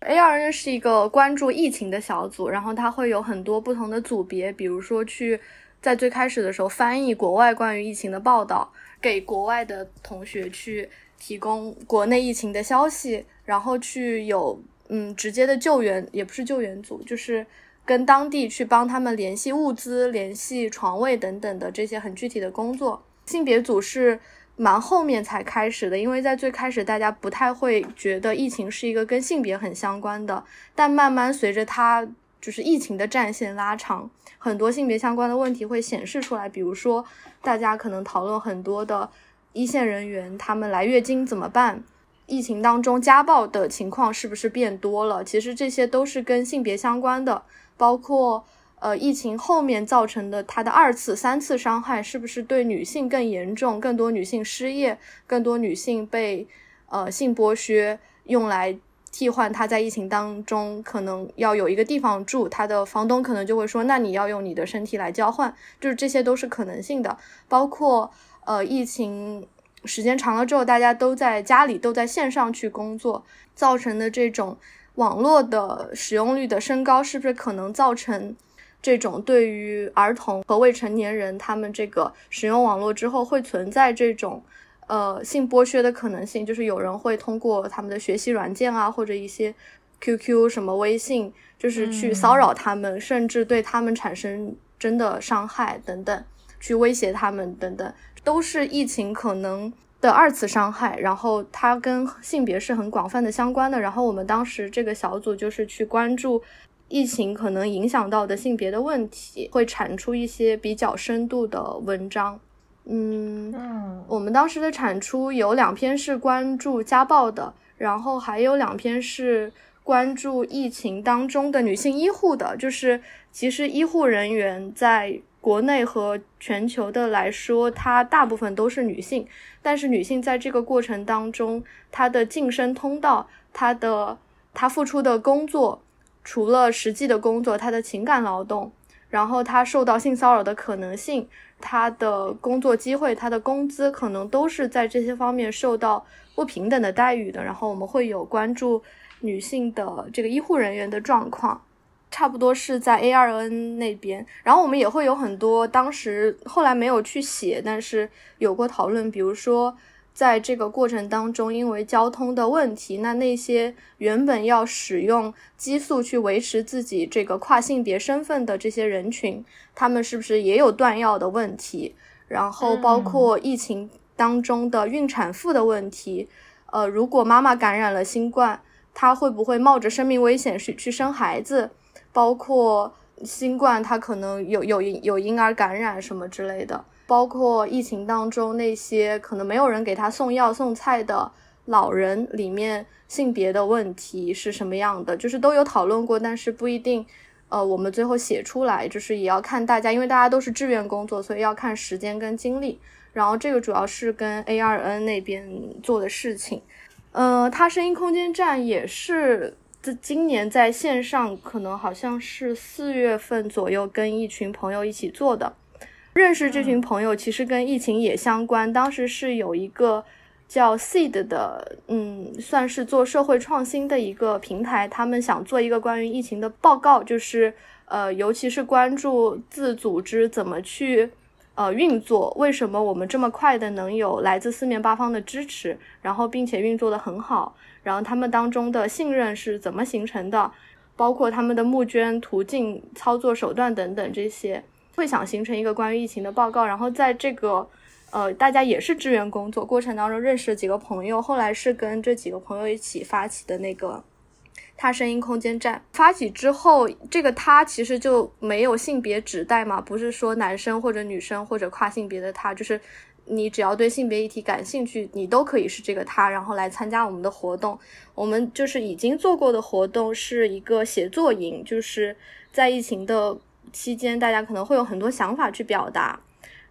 ？ARN 是一个关注疫情的小组，然后它会有很多不同的组别，比如说去。在最开始的时候，翻译国外关于疫情的报道，给国外的同学去提供国内疫情的消息，然后去有嗯直接的救援，也不是救援组，就是跟当地去帮他们联系物资、联系床位等等的这些很具体的工作。性别组是蛮后面才开始的，因为在最开始大家不太会觉得疫情是一个跟性别很相关的，但慢慢随着它。就是疫情的战线拉长，很多性别相关的问题会显示出来。比如说，大家可能讨论很多的一线人员，他们来月经怎么办？疫情当中家暴的情况是不是变多了？其实这些都是跟性别相关的。包括呃，疫情后面造成的它的二次、三次伤害，是不是对女性更严重？更多女性失业，更多女性被呃性剥削，用来。替换他在疫情当中可能要有一个地方住，他的房东可能就会说，那你要用你的身体来交换，就是这些都是可能性的。包括呃，疫情时间长了之后，大家都在家里都在线上去工作，造成的这种网络的使用率的升高，是不是可能造成这种对于儿童和未成年人他们这个使用网络之后会存在这种？呃，性剥削的可能性就是有人会通过他们的学习软件啊，或者一些 QQ 什么微信，就是去骚扰他们，甚至对他们产生真的伤害等等，去威胁他们等等，都是疫情可能的二次伤害。然后它跟性别是很广泛的相关的。然后我们当时这个小组就是去关注疫情可能影响到的性别的问题，会产出一些比较深度的文章。嗯，我们当时的产出有两篇是关注家暴的，然后还有两篇是关注疫情当中的女性医护的。就是其实医护人员在国内和全球的来说，她大部分都是女性，但是女性在这个过程当中，她的晋升通道，她的她付出的工作，除了实际的工作，她的情感劳动，然后她受到性骚扰的可能性。他的工作机会，他的工资可能都是在这些方面受到不平等的待遇的。然后我们会有关注女性的这个医护人员的状况，差不多是在 A2N 那边。然后我们也会有很多当时后来没有去写，但是有过讨论，比如说。在这个过程当中，因为交通的问题，那那些原本要使用激素去维持自己这个跨性别身份的这些人群，他们是不是也有断药的问题？然后包括疫情当中的孕产妇的问题，呃，如果妈妈感染了新冠，她会不会冒着生命危险去去生孩子？包括新冠，它可能有有有婴儿感染什么之类的。包括疫情当中那些可能没有人给他送药送菜的老人，里面性别的问题是什么样的，就是都有讨论过，但是不一定，呃，我们最后写出来，就是也要看大家，因为大家都是志愿工作，所以要看时间跟精力。然后这个主要是跟 A2N 那边做的事情，呃，他声音空间站也是这今年在线上，可能好像是四月份左右跟一群朋友一起做的。认识这群朋友其实跟疫情也相关。当时是有一个叫 Seed 的，嗯，算是做社会创新的一个平台。他们想做一个关于疫情的报告，就是呃，尤其是关注自组织怎么去呃运作，为什么我们这么快的能有来自四面八方的支持，然后并且运作的很好，然后他们当中的信任是怎么形成的，包括他们的募捐途径、操作手段等等这些，会想形成一个关于疫情的报告，然后在这个。呃，大家也是志愿工作过程当中认识了几个朋友，后来是跟这几个朋友一起发起的那个他声音空间站。发起之后，这个他其实就没有性别指代嘛，不是说男生或者女生或者跨性别的他，就是你只要对性别议题感兴趣，你都可以是这个他，然后来参加我们的活动。我们就是已经做过的活动是一个写作营，就是在疫情的期间，大家可能会有很多想法去表达。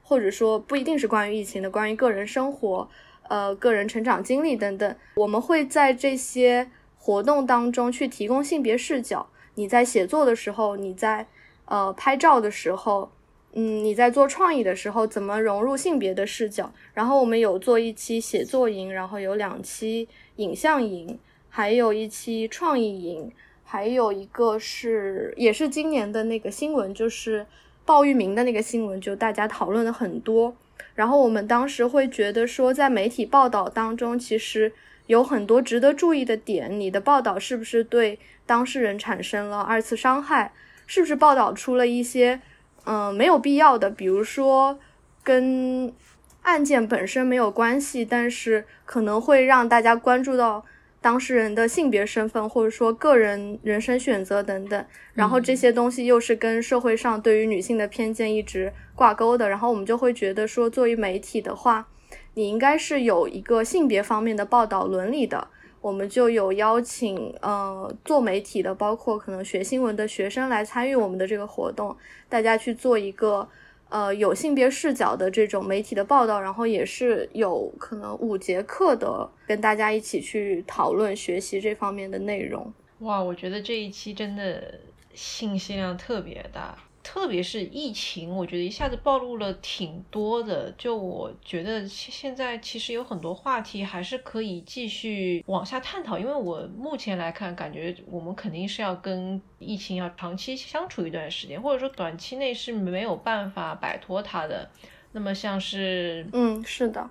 或者说不一定是关于疫情的，关于个人生活、呃个人成长经历等等，我们会在这些活动当中去提供性别视角。你在写作的时候，你在呃拍照的时候，嗯，你在做创意的时候，怎么融入性别的视角？然后我们有做一期写作营，然后有两期影像营，还有一期创意营，还有一个是也是今年的那个新闻，就是。鲍玉明的那个新闻，就大家讨论了很多。然后我们当时会觉得说，在媒体报道当中，其实有很多值得注意的点。你的报道是不是对当事人产生了二次伤害？是不是报道出了一些嗯没有必要的，比如说跟案件本身没有关系，但是可能会让大家关注到。当事人的性别身份，或者说个人人生选择等等，然后这些东西又是跟社会上对于女性的偏见一直挂钩的，然后我们就会觉得说，作为媒体的话，你应该是有一个性别方面的报道伦理的。我们就有邀请呃做媒体的，包括可能学新闻的学生来参与我们的这个活动，大家去做一个。呃，有性别视角的这种媒体的报道，然后也是有可能五节课的，跟大家一起去讨论学习这方面的内容。哇，我觉得这一期真的信息量特别大。特别是疫情，我觉得一下子暴露了挺多的。就我觉得现在其实有很多话题还是可以继续往下探讨，因为我目前来看，感觉我们肯定是要跟疫情要长期相处一段时间，或者说短期内是没有办法摆脱它的。那么像是，嗯，是的。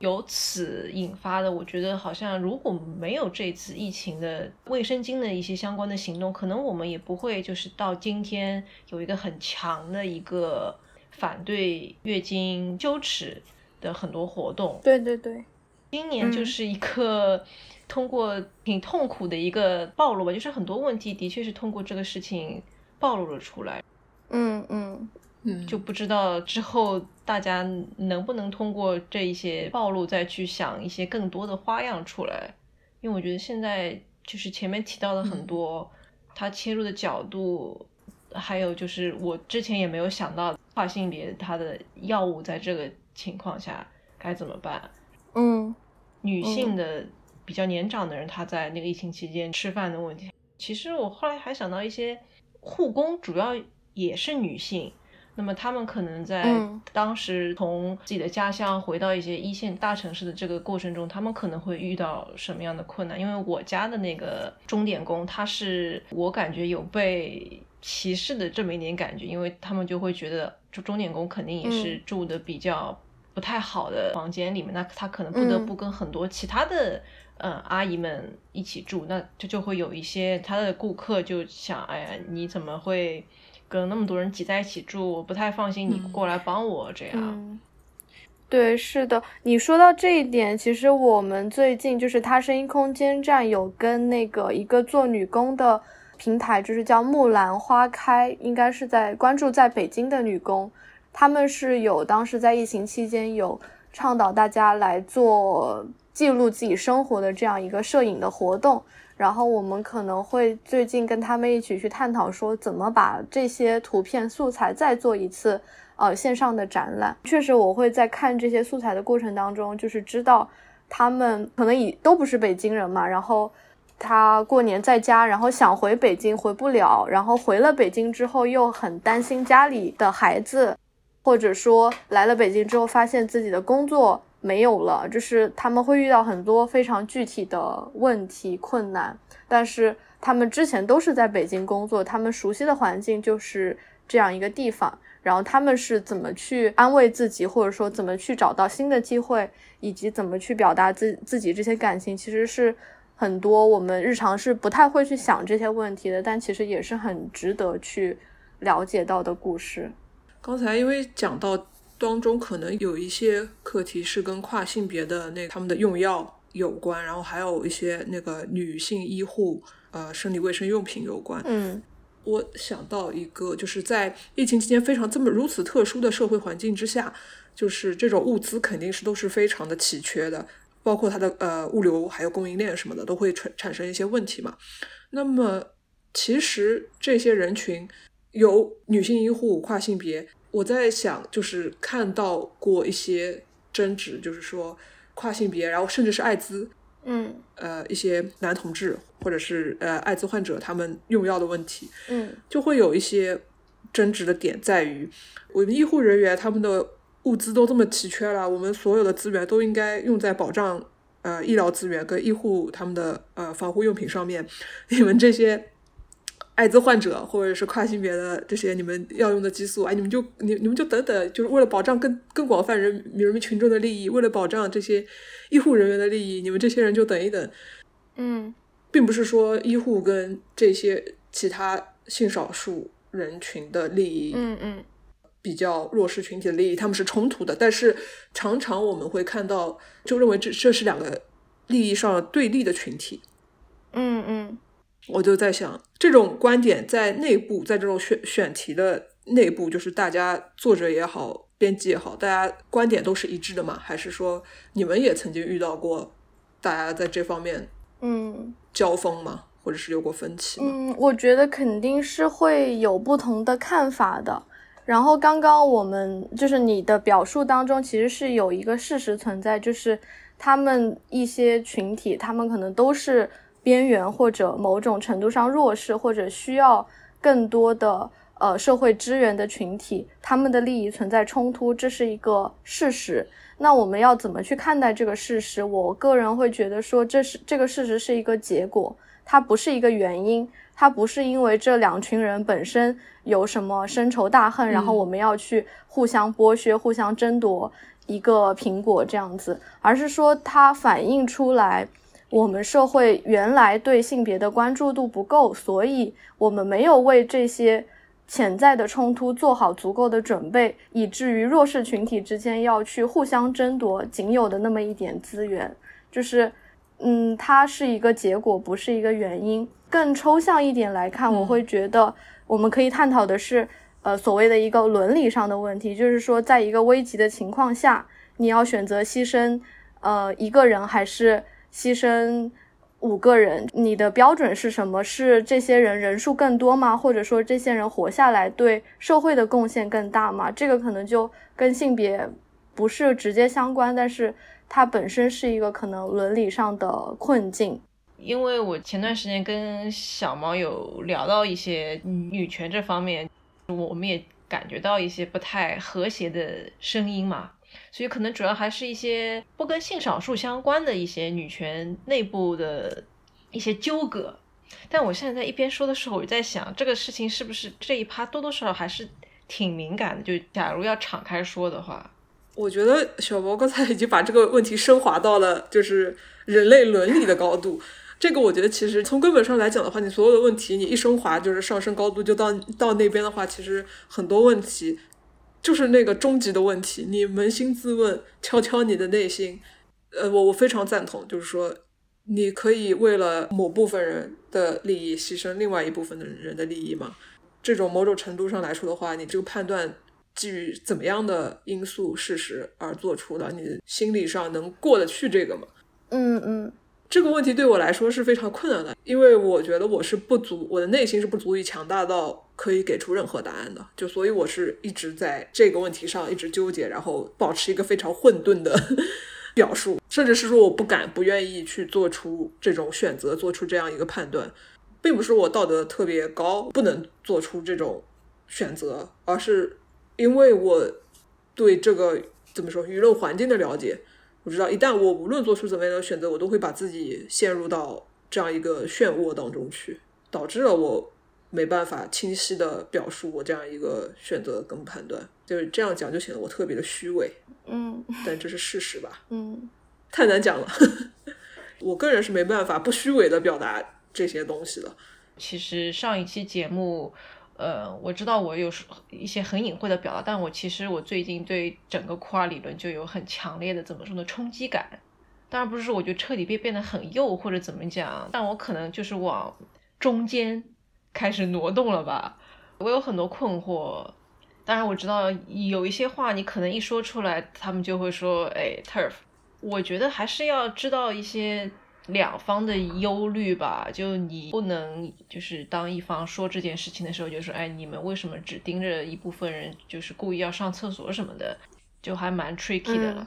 由此引发的，我觉得好像如果没有这次疫情的卫生巾的一些相关的行动，可能我们也不会就是到今天有一个很强的一个反对月经羞耻的很多活动。对对对，今年就是一个通过挺痛苦的一个暴露吧，就是很多问题的确是通过这个事情暴露了出来。嗯嗯。就不知道之后大家能不能通过这一些暴露再去想一些更多的花样出来，因为我觉得现在就是前面提到的很多，他切入的角度，还有就是我之前也没有想到跨性别他的药物在这个情况下该怎么办。嗯，女性的比较年长的人她在那个疫情期间吃饭的问题，其实我后来还想到一些护工，主要也是女性。那么他们可能在当时从自己的家乡回到一些一线大城市的这个过程中，他们可能会遇到什么样的困难？因为我家的那个钟点工，他是我感觉有被歧视的这么一点感觉，因为他们就会觉得，就钟点工肯定也是住的比较不太好的房间里面，那他可能不得不跟很多其他的嗯阿姨们一起住，那就就会有一些他的顾客就想，哎呀，你怎么会？跟那么多人挤在一起住，我不太放心你过来帮我这样。对，是的，你说到这一点，其实我们最近就是他声音空间站有跟那个一个做女工的平台，就是叫木兰花开，应该是在关注在北京的女工，他们是有当时在疫情期间有倡导大家来做记录自己生活的这样一个摄影的活动。然后我们可能会最近跟他们一起去探讨，说怎么把这些图片素材再做一次，呃，线上的展览。确实，我会在看这些素材的过程当中，就是知道他们可能以都不是北京人嘛，然后他过年在家，然后想回北京回不了，然后回了北京之后又很担心家里的孩子，或者说来了北京之后发现自己的工作。没有了，就是他们会遇到很多非常具体的问题困难，但是他们之前都是在北京工作，他们熟悉的环境就是这样一个地方。然后他们是怎么去安慰自己，或者说怎么去找到新的机会，以及怎么去表达自自己这些感情，其实是很多我们日常是不太会去想这些问题的，但其实也是很值得去了解到的故事。刚才因为讲到当中可能有一些课题是跟跨性别的那他们的用药有关，然后还有一些那个女性医护呃生理卫生用品有关，嗯。我想到一个，就是在疫情期间非常这么如此特殊的社会环境之下，就是这种物资肯定是都是非常的奇缺的，包括它的呃物流还有供应链什么的都会产产生一些问题嘛。那么其实这些人群有女性医护、跨性别，我在想就是看到过一些争执，就是说跨性别，然后甚至是艾滋。嗯，呃，一些男同志或者是呃艾滋患者，他们用药的问题，嗯，就会有一些争执的点在于，我们医护人员他们的物资都这么奇缺了，我们所有的资源都应该用在保障呃医疗资源跟医护他们的呃防护用品上面，你们这些。艾滋患者或者是跨性别的这些你们要用的激素，哎，你们就你你们就等等，就是为了保障更更广泛人人民群众的利益，为了保障这些医护人员的利益，你们这些人就等一等。嗯，并不是说医护跟这些其他性少数人群的利益，嗯嗯，比较弱势群体的利益，他们是冲突的。但是常常我们会看到，就认为这这是两个利益上对立的群体。嗯嗯。我就在想，这种观点在内部，在这种选选题的内部，就是大家作者也好，编辑也好，大家观点都是一致的吗？还是说你们也曾经遇到过大家在这方面嗯交锋吗？或者是有过分歧？嗯，我觉得肯定是会有不同的看法的。然后刚刚我们就是你的表述当中，其实是有一个事实存在，就是他们一些群体，他们可能都是。边缘或者某种程度上弱势或者需要更多的呃社会支援的群体，他们的利益存在冲突，这是一个事实。那我们要怎么去看待这个事实？我个人会觉得说，这是这个事实是一个结果，它不是一个原因，它不是因为这两群人本身有什么深仇大恨，然后我们要去互相剥削、互相争夺一个苹果这样子，而是说它反映出来。我们社会原来对性别的关注度不够，所以我们没有为这些潜在的冲突做好足够的准备，以至于弱势群体之间要去互相争夺仅有的那么一点资源。就是，嗯，它是一个结果，不是一个原因。更抽象一点来看，我会觉得我们可以探讨的是，呃，所谓的一个伦理上的问题，就是说，在一个危急的情况下，你要选择牺牲，呃，一个人还是？牺牲五个人，你的标准是什么？是这些人人数更多吗？或者说这些人活下来对社会的贡献更大吗？这个可能就跟性别不是直接相关，但是它本身是一个可能伦理上的困境。因为我前段时间跟小毛有聊到一些女权这方面，我们也感觉到一些不太和谐的声音嘛。所以可能主要还是一些不跟性少数相关的一些女权内部的一些纠葛，但我现在在一边说的时候，我就在想，这个事情是不是这一趴多多少少还是挺敏感的？就假如要敞开说的话，我觉得小博刚才已经把这个问题升华到了就是人类伦理的高度。这个我觉得其实从根本上来讲的话，你所有的问题你一升华就是上升高度，就到到那边的话，其实很多问题。就是那个终极的问题，你扪心自问，敲敲你的内心。呃，我我非常赞同，就是说，你可以为了某部分人的利益牺牲另外一部分的人的利益吗？这种某种程度上来说的话，你这个判断基于怎么样的因素事实而做出的？你心理上能过得去这个吗？嗯嗯。这个问题对我来说是非常困难的，因为我觉得我是不足，我的内心是不足以强大到可以给出任何答案的，就所以我是一直在这个问题上一直纠结，然后保持一个非常混沌的 表述，甚至是说我不敢、不愿意去做出这种选择，做出这样一个判断，并不是我道德特别高，不能做出这种选择，而是因为我对这个怎么说舆论环境的了解。我知道一旦我无论做出怎么样的选择，我都会把自己陷入到这样一个漩涡当中去，导致了我没办法清晰的表述我这样一个选择跟判断。就是这样讲就显得我特别的虚伪，嗯但这是事实吧？嗯太难讲了，我个人是没办法不虚伪的表达这些东西的。其实上一期节目，呃，我知道我有时一些很隐晦的表达，但我其实我最近对整个库尔理论就有很强烈的怎么说呢冲击感。当然不是说我就彻底变变得很幼或者怎么讲，但我可能就是往中间开始挪动了吧。我有很多困惑，当然我知道有一些话你可能一说出来，他们就会说，哎，turf。我觉得还是要知道一些两方的忧虑吧，就你不能就是当一方说这件事情的时候，就说，哎，你们为什么只盯着一部分人，就是故意要上厕所什么的，就还蛮 tricky 的了。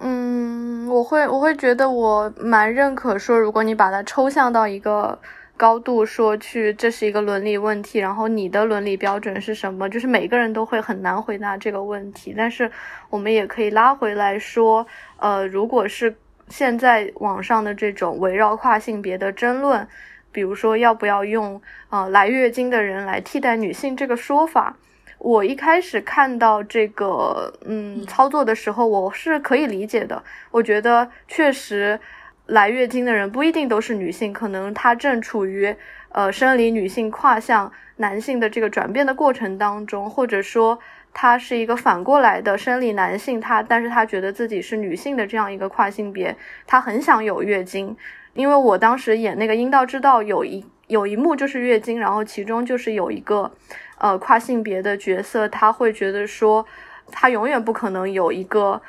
嗯，我会我会觉得我蛮认可说，如果你把它抽象到一个高度说去，这是一个伦理问题，然后你的伦理标准是什么？就是每个人都会很难回答这个问题。但是我们也可以拉回来说，呃，如果是现在网上的这种围绕跨性别的争论，比如说要不要用呃来月经的人来替代女性这个说法。我一开始看到这个嗯操作的时候，我是可以理解的。我觉得确实来月经的人不一定都是女性，可能她正处于呃生理女性跨向男性的这个转变的过程当中，或者说他是一个反过来的生理男性，他但是他觉得自己是女性的这样一个跨性别，他很想有月经。因为我当时演那个阴道之道有一有一幕就是月经，然后其中就是有一个。呃，跨性别的角色，他会觉得说，他永远不可能有一个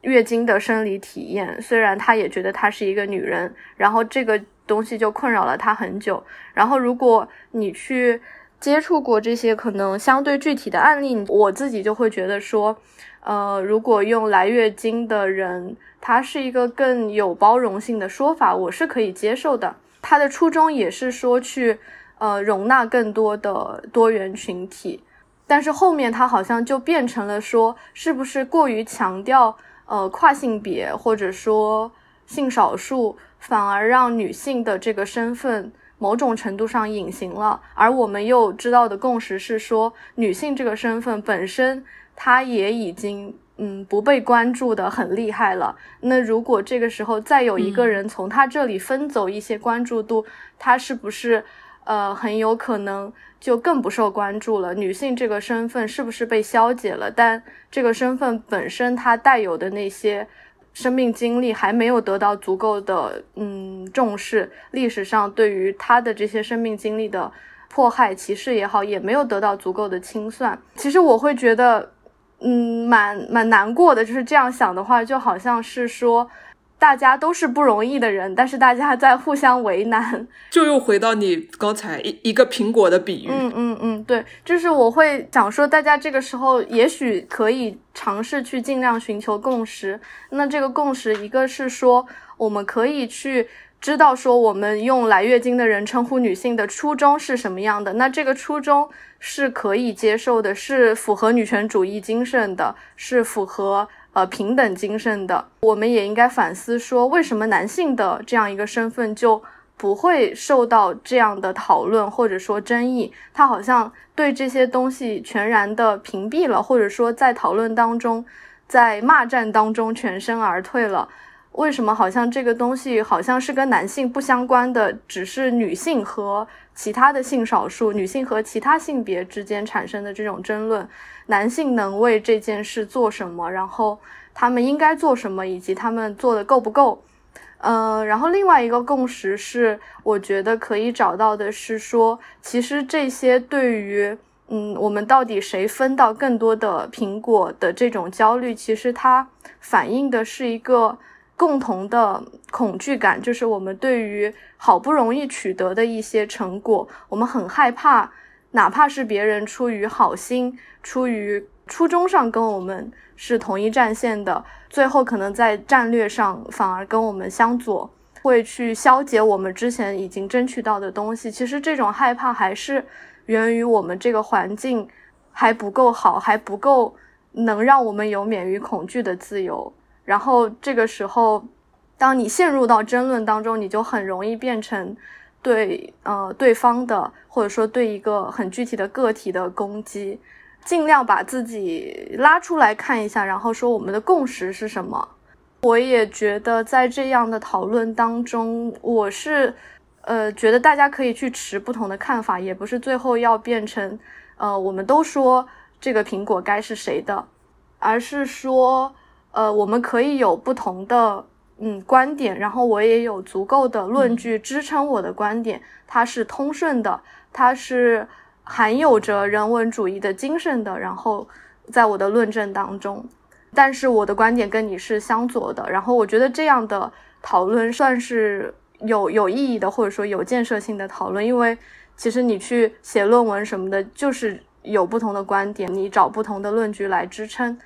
月经的生理体验。虽然他也觉得他是一个女人，然后这个东西就困扰了他很久。然后，如果你去接触过这些可能相对具体的案例，我自己就会觉得说，呃，如果用来月经的人，他是一个更有包容性的说法，我是可以接受的。他的初衷也是说去。呃，容纳更多的多元群体，但是后面他好像就变成了说，是不是过于强调呃跨性别或者说性少数，反而让女性的这个身份某种程度上隐形了？而我们又知道的共识是说，女性这个身份本身，她也已经嗯不被关注的很厉害了。那如果这个时候再有一个人从她这里分走一些关注度，她是不是？呃，很有可能就更不受关注了。女性这个身份是不是被消解了？但这个身份本身它带有的那些生命经历还没有得到足够的嗯重视。历史上对于他的这些生命经历的迫害、歧视也好，也没有得到足够的清算。其实我会觉得，嗯，蛮蛮难过的。就是这样想的话，就好像是说。大家都是不容易的人，但是大家在互相为难，就又回到你刚才一一个苹果的比喻。嗯嗯嗯，对，就是我会想说，大家这个时候也许可以尝试去尽量寻求共识。那这个共识，一个是说，我们可以去知道说，我们用来月经的人称呼女性的初衷是什么样的。那这个初衷是可以接受的，是符合女权主义精神的，是符合。呃，平等精神的，我们也应该反思说，为什么男性的这样一个身份就不会受到这样的讨论或者说争议？他好像对这些东西全然的屏蔽了，或者说在讨论当中，在骂战当中全身而退了。为什么好像这个东西好像是跟男性不相关的，只是女性和其他的性少数、女性和其他性别之间产生的这种争论？男性能为这件事做什么？然后他们应该做什么？以及他们做的够不够？呃，然后另外一个共识是，我觉得可以找到的是说，其实这些对于嗯，我们到底谁分到更多的苹果的这种焦虑，其实它反映的是一个共同的恐惧感，就是我们对于好不容易取得的一些成果，我们很害怕。哪怕是别人出于好心，出于初衷上跟我们是同一战线的，最后可能在战略上反而跟我们相左，会去消解我们之前已经争取到的东西。其实这种害怕还是源于我们这个环境还不够好，还不够能让我们有免于恐惧的自由。然后这个时候，当你陷入到争论当中，你就很容易变成对呃对方的，或者说对一个很具体的个体的攻击。尽量把自己拉出来看一下，然后说我们的共识是什么。我也觉得在这样的讨论当中，我是呃觉得大家可以去持不同的看法，也不是最后要变成呃我们都说这个苹果该是谁的，而是说呃我们可以有不同的嗯观点，然后我也有足够的论据支撑我的观点，它是通顺的，它是。含有着人文主义的精神的，然后在我的论证当中，但是我的观点跟你是相左的，然后我觉得这样的讨论算是有有意义的，或者说有建设性的讨论，因为其实你去写论文什么的，就是有不同的观点，你找不同的论据来支撑，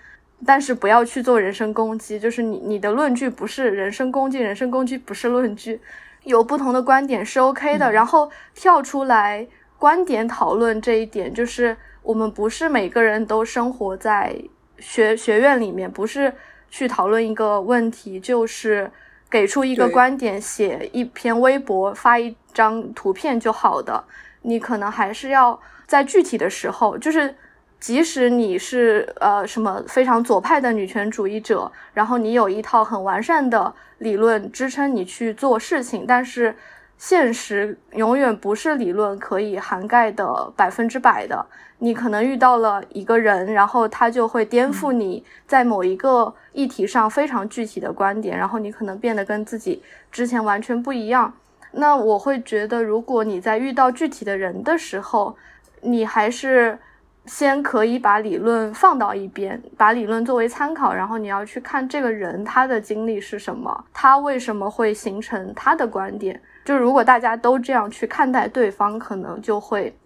但是不要去做人身攻击，就是你你的论据不是人身攻击，人身攻击不是论据，有不同的观点是 OK 的，然后跳出来。观点讨论这一点，就是我们不是每个人都生活在学学院里面，不是去讨论一个问题，就是给出一个观点，写一篇微博，发一张图片就好的。你可能还是要在具体的时候，就是即使你是呃什么非常左派的女权主义者，然后你有一套很完善的理论支撑你去做事情，但是。现实永远不是理论可以涵盖的百分之百的。你可能遇到了一个人，然后他就会颠覆你在某一个议题上非常具体的观点，然后你可能变得跟自己之前完全不一样。那我会觉得，如果你在遇到具体的人的时候，你还是先可以把理论放到一边，把理论作为参考，然后你要去看这个人他的经历是什么，他为什么会形成他的观点。就如果大家都这样去看待对方，可能就会，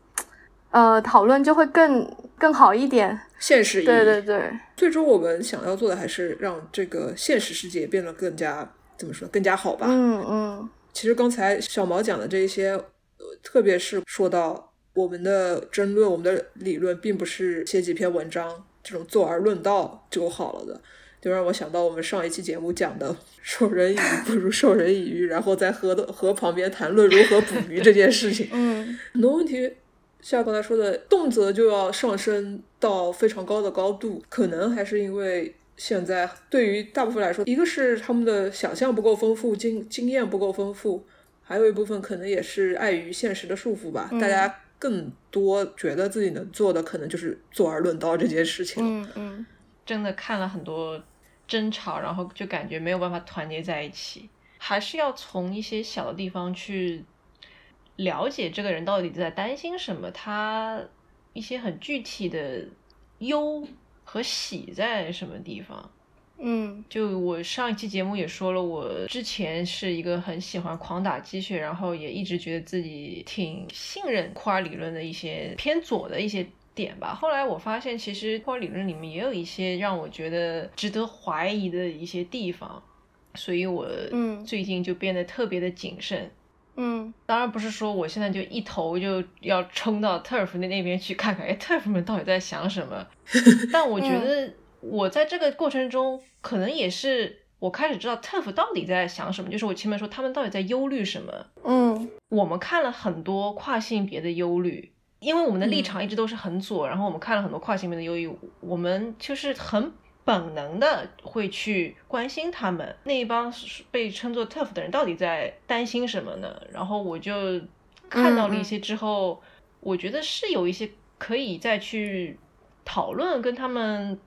呃，讨论就会更更好一点。现实意义，对对对。最终我们想要做的还是让这个现实世界变得更加怎么说，更加好吧。嗯嗯。其实刚才小毛讲的这一些，特别是说到我们的争论，我们的理论，并不是写几篇文章这种坐而论道就好了的。就让我想到我们上一期节目讲的“授人以鱼 不如授人以渔”，然后在河的河旁边谈论如何捕鱼这件事情。嗯，很多问题像刚才说的，动辄就要上升到非常高的高度，可能还是因为现在对于大部分来说，一个是他们的想象不够丰富，经经验不够丰富，还有一部分可能也是碍于现实的束缚吧。大家更多觉得自己能做的，可能就是坐而论道这件事情。嗯嗯，真的看了很多。争吵，然后就感觉没有办法团结在一起，还是要从一些小的地方去了解这个人到底在担心什么，他一些很具体的忧和喜在什么地方。嗯，就我上一期节目也说了，我之前是一个很喜欢狂打鸡血，然后也一直觉得自己挺信任库尔理论的一些偏左的一些。点吧。后来我发现，其实库尔理论里面也有一些让我觉得值得怀疑的一些地方，所以我嗯最近就变得特别的谨慎。嗯，当然不是说我现在就一头就要冲到 TERF 那那边去看看，哎，TERF 们到底在想什么？但我觉得我在这个过程中，可能也是我开始知道 TERF 到底在想什么，就是我前面说他们到底在忧虑什么。嗯，我们看了很多跨性别的忧虑。因为我们的立场一直都是很左，然后我们看了很多跨性别的忧郁，我们就是很本能的会去关心他们那一帮被称作 tough 的人到底在担心什么呢？然后我就看到了一些之后，我觉得是有一些可以再去讨论，跟他们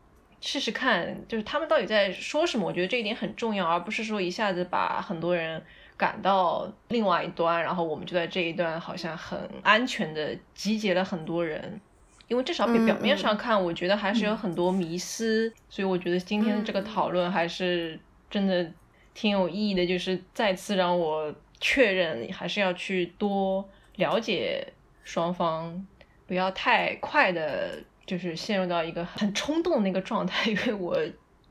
试试看，就是他们到底在说什么。我觉得这一点很重要，而不是说一下子把很多人。赶到另外一端，然后我们就在这一段好像很安全的集结了很多人，因为至少表面上看，我觉得还是有很多迷思，所以我觉得今天的这个讨论还是真的挺有意义的，就是再次让我确认还是要去多了解双方，不要太快的，就是陷入到一个很冲动的那个状态，因为我。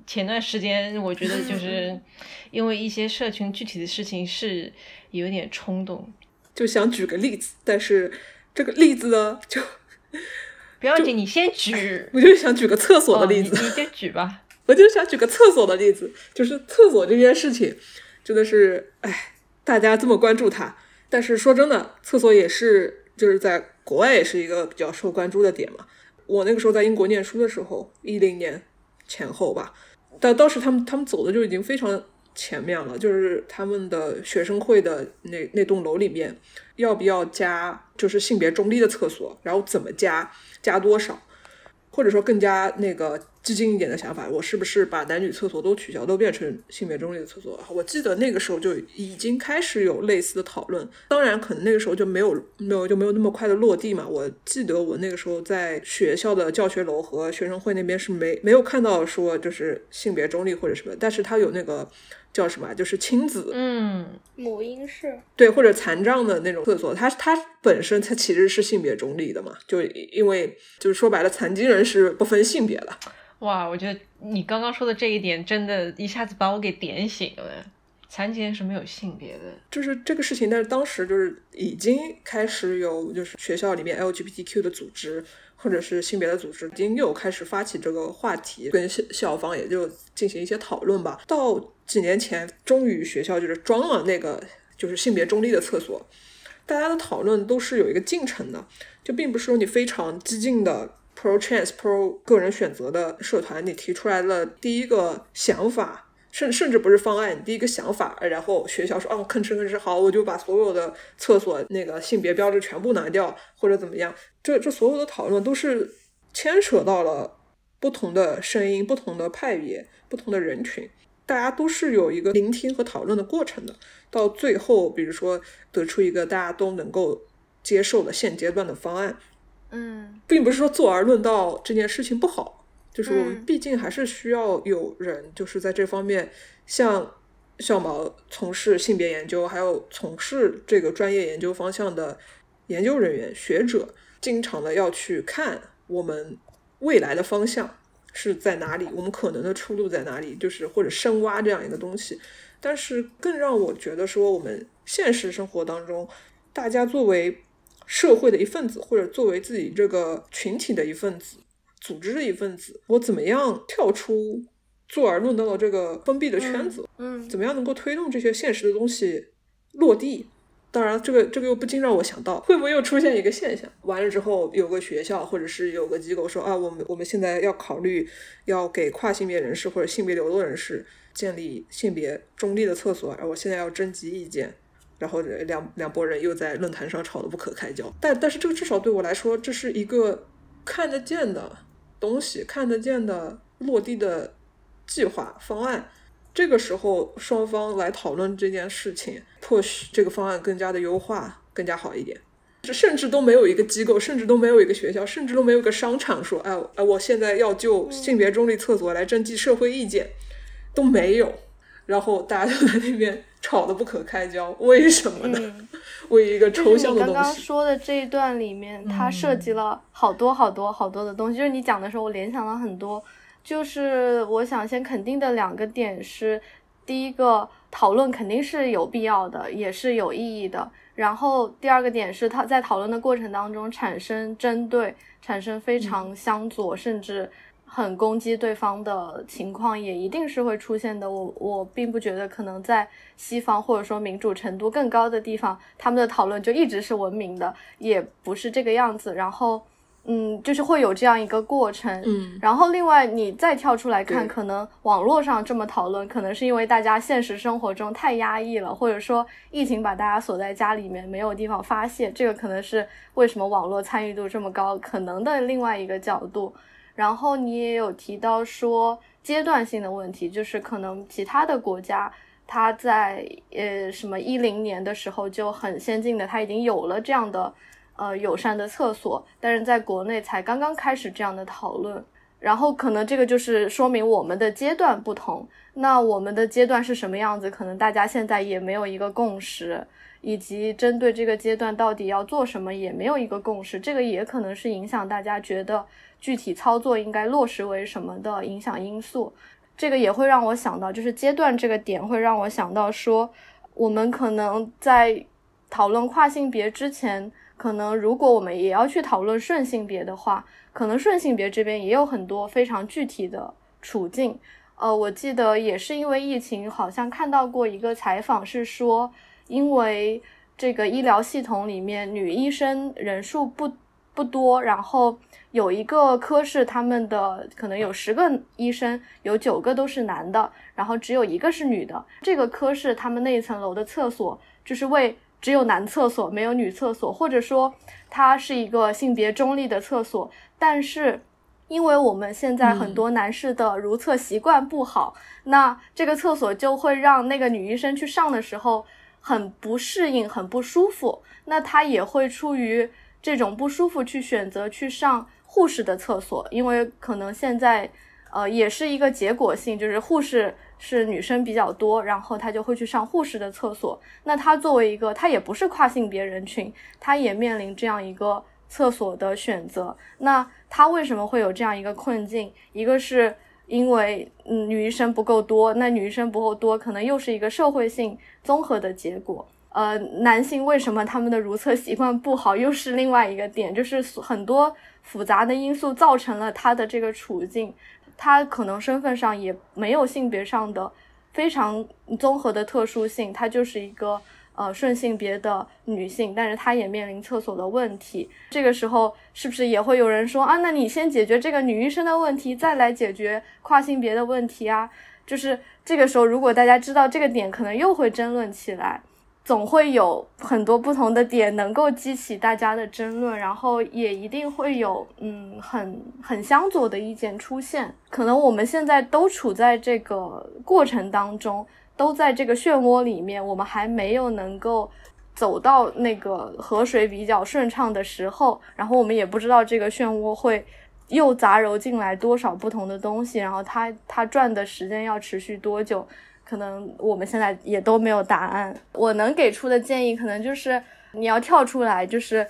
前段时间，我觉得就是 因为一些社群具体的事情是有点冲动，就想举个例子，但是这个例子呢，就 不要紧，你先举。我就想举个厕所的例子，你先举吧。我就想举个厕所的例子，就是厕所这件事情，真的是，哎，大家这么关注它，但是说真的，厕所也是就是在国外也是一个比较受关注的点嘛。我那个时候在英国念书的时候，一零年前后吧，但当时他们他们走的就已经非常前面了，就是他们的学生会的那那栋楼里面要不要加就是性别中立的厕所，然后怎么加，加多少。或者说更加那个激进一点的想法，我是不是把男女厕所都取消，都变成性别中立的厕所？我记得那个时候就已经开始有类似的讨论，当然可能那个时候就没有没有就没有那么快的落地嘛。我记得我那个时候在学校的教学楼和学生会那边是没没有看到说就是性别中立或者什么，但是他有那个。叫什么？就是亲子，嗯，母婴室，对，或者残障的那种厕所，它它本身它其实是性别中立的嘛，就因为就是说白了，残疾人是不分性别的。哇，我觉得你刚刚说的这一点，真的一下子把我给点醒了。残疾人是没有性别的，就是这个事情。但是当时就是已经开始有，就是学校里面 LGBTQ 的组织。或者是性别的组织已经又开始发起这个话题，跟校校方也就进行一些讨论吧。到几年前，终于学校就是装了那个就是性别中立的厕所。大家的讨论都是有一个进程的，就并不是说你非常激进的 pro trans pro 个人选择的社团，你提出来了第一个想法。甚甚至不是方案，第一个想法，然后学校说哦，吭哧吭哧，好，我就把所有的厕所那个性别标志全部拿掉，或者怎么样，这这所有的讨论都是牵扯到了不同的声音、不同的派别、不同的人群，大家都是有一个聆听和讨论的过程的，到最后，比如说得出一个大家都能够接受的现阶段的方案，嗯，并不是说坐而论道这件事情不好。就是我们毕竟还是需要有人，就是在这方面，像小毛从事性别研究，还有从事这个专业研究方向的研究人员、学者，经常的要去看我们未来的方向是在哪里，我们可能的出路在哪里，就是或者深挖这样一个东西。但是更让我觉得说，我们现实生活当中，大家作为社会的一份子，或者作为自己这个群体的一份子。组织的一份子，我怎么样跳出坐而论道的这个封闭的圈子？嗯，怎么样能够推动这些现实的东西落地？当然，这个这个又不禁让我想到，会不会又出现一个现象？完了之后，有个学校或者是有个机构说啊，我们我们现在要考虑要给跨性别人士或者性别流动人士建立性别中立的厕所，然后我现在要征集意见，然后两两拨人又在论坛上吵得不可开交。但但是这个至少对我来说，这是一个看得见的。东西看得见的落地的计划方案，这个时候双方来讨论这件事情，或许这个方案更加的优化，更加好一点。这甚至都没有一个机构，甚至都没有一个学校，甚至都没有个商场说，哎哎，我现在要就性别中立厕所来征集社会意见，都没有。然后大家就在那边吵得不可开交，为什么呢？为一个抽象的东西。你刚刚说的这一段里面，它涉及了好多好多好多的东西。就是你讲的时候，我联想了很多。就是我想先肯定的两个点是：第一个，讨论肯定是有必要的，也是有意义的。然后第二个点是，他在讨论的过程当中产生针对，产生非常相左，甚至。很攻击对方的情况也一定是会出现的。我我并不觉得可能在西方或者说民主程度更高的地方，他们的讨论就一直是文明的，也不是这个样子。然后，嗯，就是会有这样一个过程。嗯，然后另外你再跳出来看，可能网络上这么讨论，可能是因为大家现实生活中太压抑了，或者说疫情把大家锁在家里面，没有地方发泄。这个可能是为什么网络参与度这么高可能的另外一个角度。然后你也有提到说阶段性的问题，就是可能其他的国家，它在呃什么一零年的时候就很先进的，它已经有了这样的呃友善的厕所，但是在国内才刚刚开始这样的讨论。然后可能这个就是说明我们的阶段不同。那我们的阶段是什么样子？可能大家现在也没有一个共识，以及针对这个阶段到底要做什么也没有一个共识。这个也可能是影响大家觉得。具体操作应该落实为什么的影响因素，这个也会让我想到，就是阶段这个点会让我想到说，我们可能在讨论跨性别之前，可能如果我们也要去讨论顺性别的话，可能顺性别这边也有很多非常具体的处境。呃，我记得也是因为疫情，好像看到过一个采访，是说因为这个医疗系统里面女医生人数不不多，然后有一个科室，他们的可能有十个医生，有九个都是男的，然后只有一个是女的。这个科室他们那一层楼的厕所就是为只有男厕所没有女厕所，或者说它是一个性别中立的厕所，但是。因为我们现在很多男士的如厕习惯不好，那这个厕所就会让那个女医生去上的时候很不适应、很不舒服。那她也会出于这种不舒服去选择去上护士的厕所，因为可能现在呃也是一个结果性，就是护士是女生比较多，然后她就会去上护士的厕所。那她作为一个，她也不是跨性别人群，她也面临这样一个。厕所的选择，那她为什么会有这样一个困境？一个是因为嗯女医生不够多，那女医生不够多，可能又是一个社会性综合的结果。呃，男性为什么他们的如厕习惯不好，又是另外一个点，就是很多复杂的因素造成了他的这个处境。他可能身份上也没有性别上的非常综合的特殊性，他就是一个。呃，顺性别的女性，但是她也面临厕所的问题。这个时候，是不是也会有人说啊？那你先解决这个女医生的问题，再来解决跨性别的问题啊？就是这个时候，如果大家知道这个点，可能又会争论起来。总会有很多不同的点能够激起大家的争论，然后也一定会有嗯很很相左的意见出现。可能我们现在都处在这个过程当中。都在这个漩涡里面，我们还没有能够走到那个河水比较顺畅的时候，然后我们也不知道这个漩涡会又杂糅进来多少不同的东西，然后它它转的时间要持续多久，可能我们现在也都没有答案。我能给出的建议，可能就是你要跳出来，就是。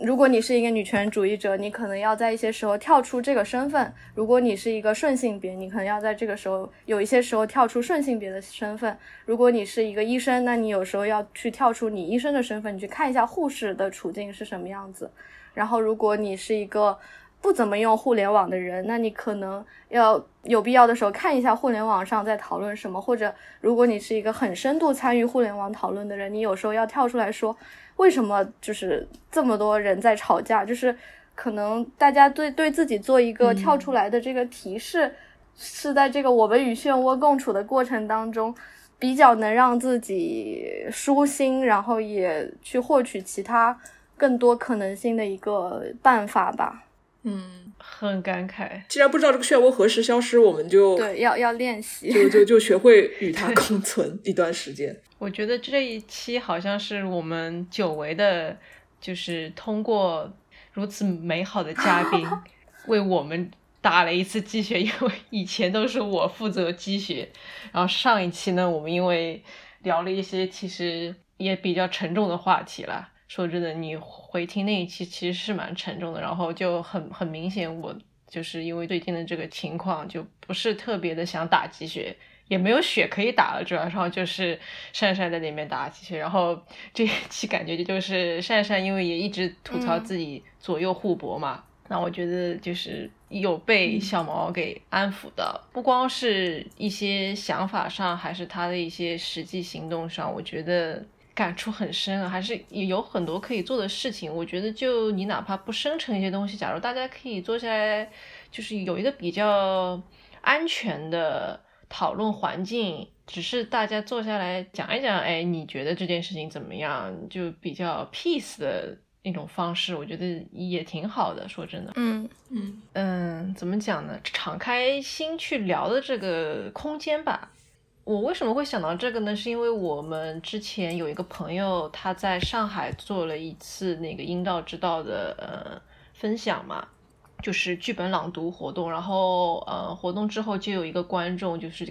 如果你是一个女权主义者，你可能要在一些时候跳出这个身份；如果你是一个顺性别，你可能要在这个时候有一些时候跳出顺性别的身份；如果你是一个医生，那你有时候要去跳出你医生的身份，你去看一下护士的处境是什么样子。然后，如果你是一个不怎么用互联网的人，那你可能要有必要的时候看一下互联网上在讨论什么；或者，如果你是一个很深度参与互联网讨论的人，你有时候要跳出来说。为什么就是这么多人在吵架？就是可能大家对对自己做一个跳出来的这个提示，是在这个我们与漩涡共处的过程当中，比较能让自己舒心，然后也去获取其他更多可能性的一个办法吧。嗯，很感慨。既然不知道这个漩涡何时消失，我们就对要要练习，就就就学会与它共存一段时间。我觉得这一期好像是我们久违的，就是通过如此美好的嘉宾 为我们打了一次鸡血，因为以前都是我负责鸡血，然后上一期呢，我们因为聊了一些其实也比较沉重的话题了。说真的，你回听那一期其实是蛮沉重的，然后就很很明显，我就是因为最近的这个情况，就不是特别的想打鸡血。也没有血可以打了，主要上就是善善在那边打鸡血，然后 这一期感觉就是善善，因为也一直吐槽自己左右互搏嘛，那我觉得就是有被小毛给安抚的，不光是一些想法上，还是他的一些实际行动上，我觉得感触很深啊，还是有很多可以做的事情。我觉得就你哪怕不生成一些东西，假如大家可以坐下来，就是有一个比较安全的。讨论环境，只是大家坐下来讲一讲，哎，你觉得这件事情怎么样？就比较 peace 的那种方式，我觉得也挺好的。说真的，嗯嗯嗯，怎么讲呢？敞开心去聊的这个空间吧。我为什么会想到这个呢？是因为我们之前有一个朋友，他在上海做了一次那个阴道之道的呃分享嘛。就是剧本朗读活动，然后呃，活动之后就有一个观众就是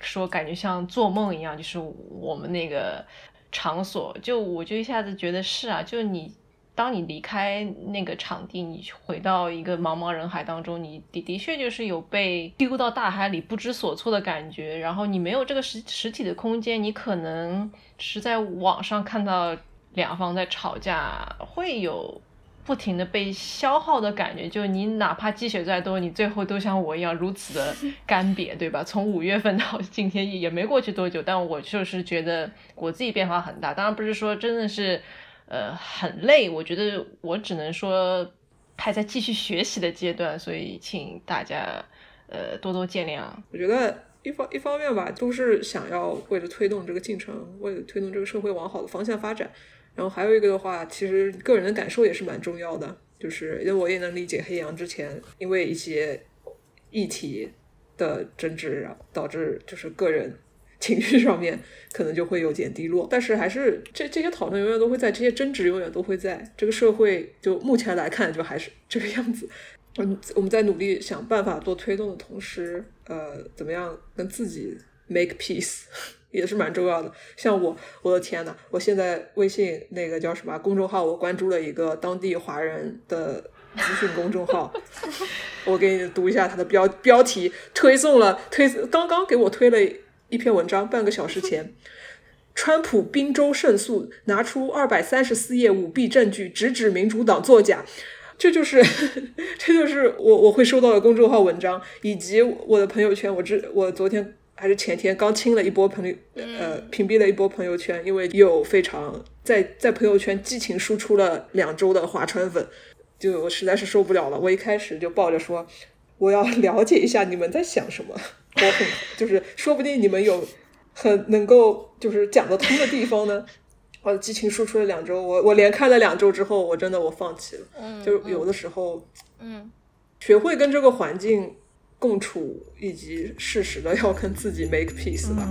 说感觉像做梦一样，就是我们那个场所，就我就一下子觉得是啊，就你当你离开那个场地，你回到一个茫茫人海当中，你的的确就是有被丢到大海里不知所措的感觉，然后你没有这个实实体的空间，你可能是在网上看到两方在吵架，会有。不停的被消耗的感觉，就你哪怕积雪再多，你最后都像我一样如此的 干瘪，对吧？从五月份到今天也没过去多久，但我就是觉得我自己变化很大。当然不是说真的是，呃，很累。我觉得我只能说还在继续学习的阶段，所以请大家呃多多见谅。我觉得一方一方面吧，都是想要为了推动这个进程，为了推动这个社会往好的方向发展。然后还有一个的话，其实个人的感受也是蛮重要的，就是因为我也能理解黑羊之前因为一些议题的争执，导致就是个人情绪上面可能就会有点低落。但是还是这这些讨论永远都会在，这些争执永远都会在。这个社会就目前来看，就还是这个样子。嗯，我们在努力想办法做推动的同时，呃，怎么样跟自己 make peace？也是蛮重要的，像我，我的天呐，我现在微信那个叫什么公众号，我关注了一个当地华人的资讯公众号，我给你读一下它的标标题，推送了推刚刚给我推了一篇文章，半个小时前，川普宾州胜诉，拿出二百三十四页舞弊证据，直指民主党作假，这就是 这就是我我会收到的公众号文章，以及我的朋友圈，我之我昨天。还是前天刚清了一波朋友，呃，屏蔽了一波朋友圈，因为有非常在在朋友圈激情输出了两周的华川粉，就我实在是受不了了。我一开始就抱着说，我要 了解一下你们在想什么，我很就是说不定你们有很能够就是讲得通的地方呢。我激情输出了两周，我我连看了两周之后，我真的我放弃了。嗯，就有的时候，嗯，学会跟这个环境。共处以及适时的要跟自己 make peace 吧。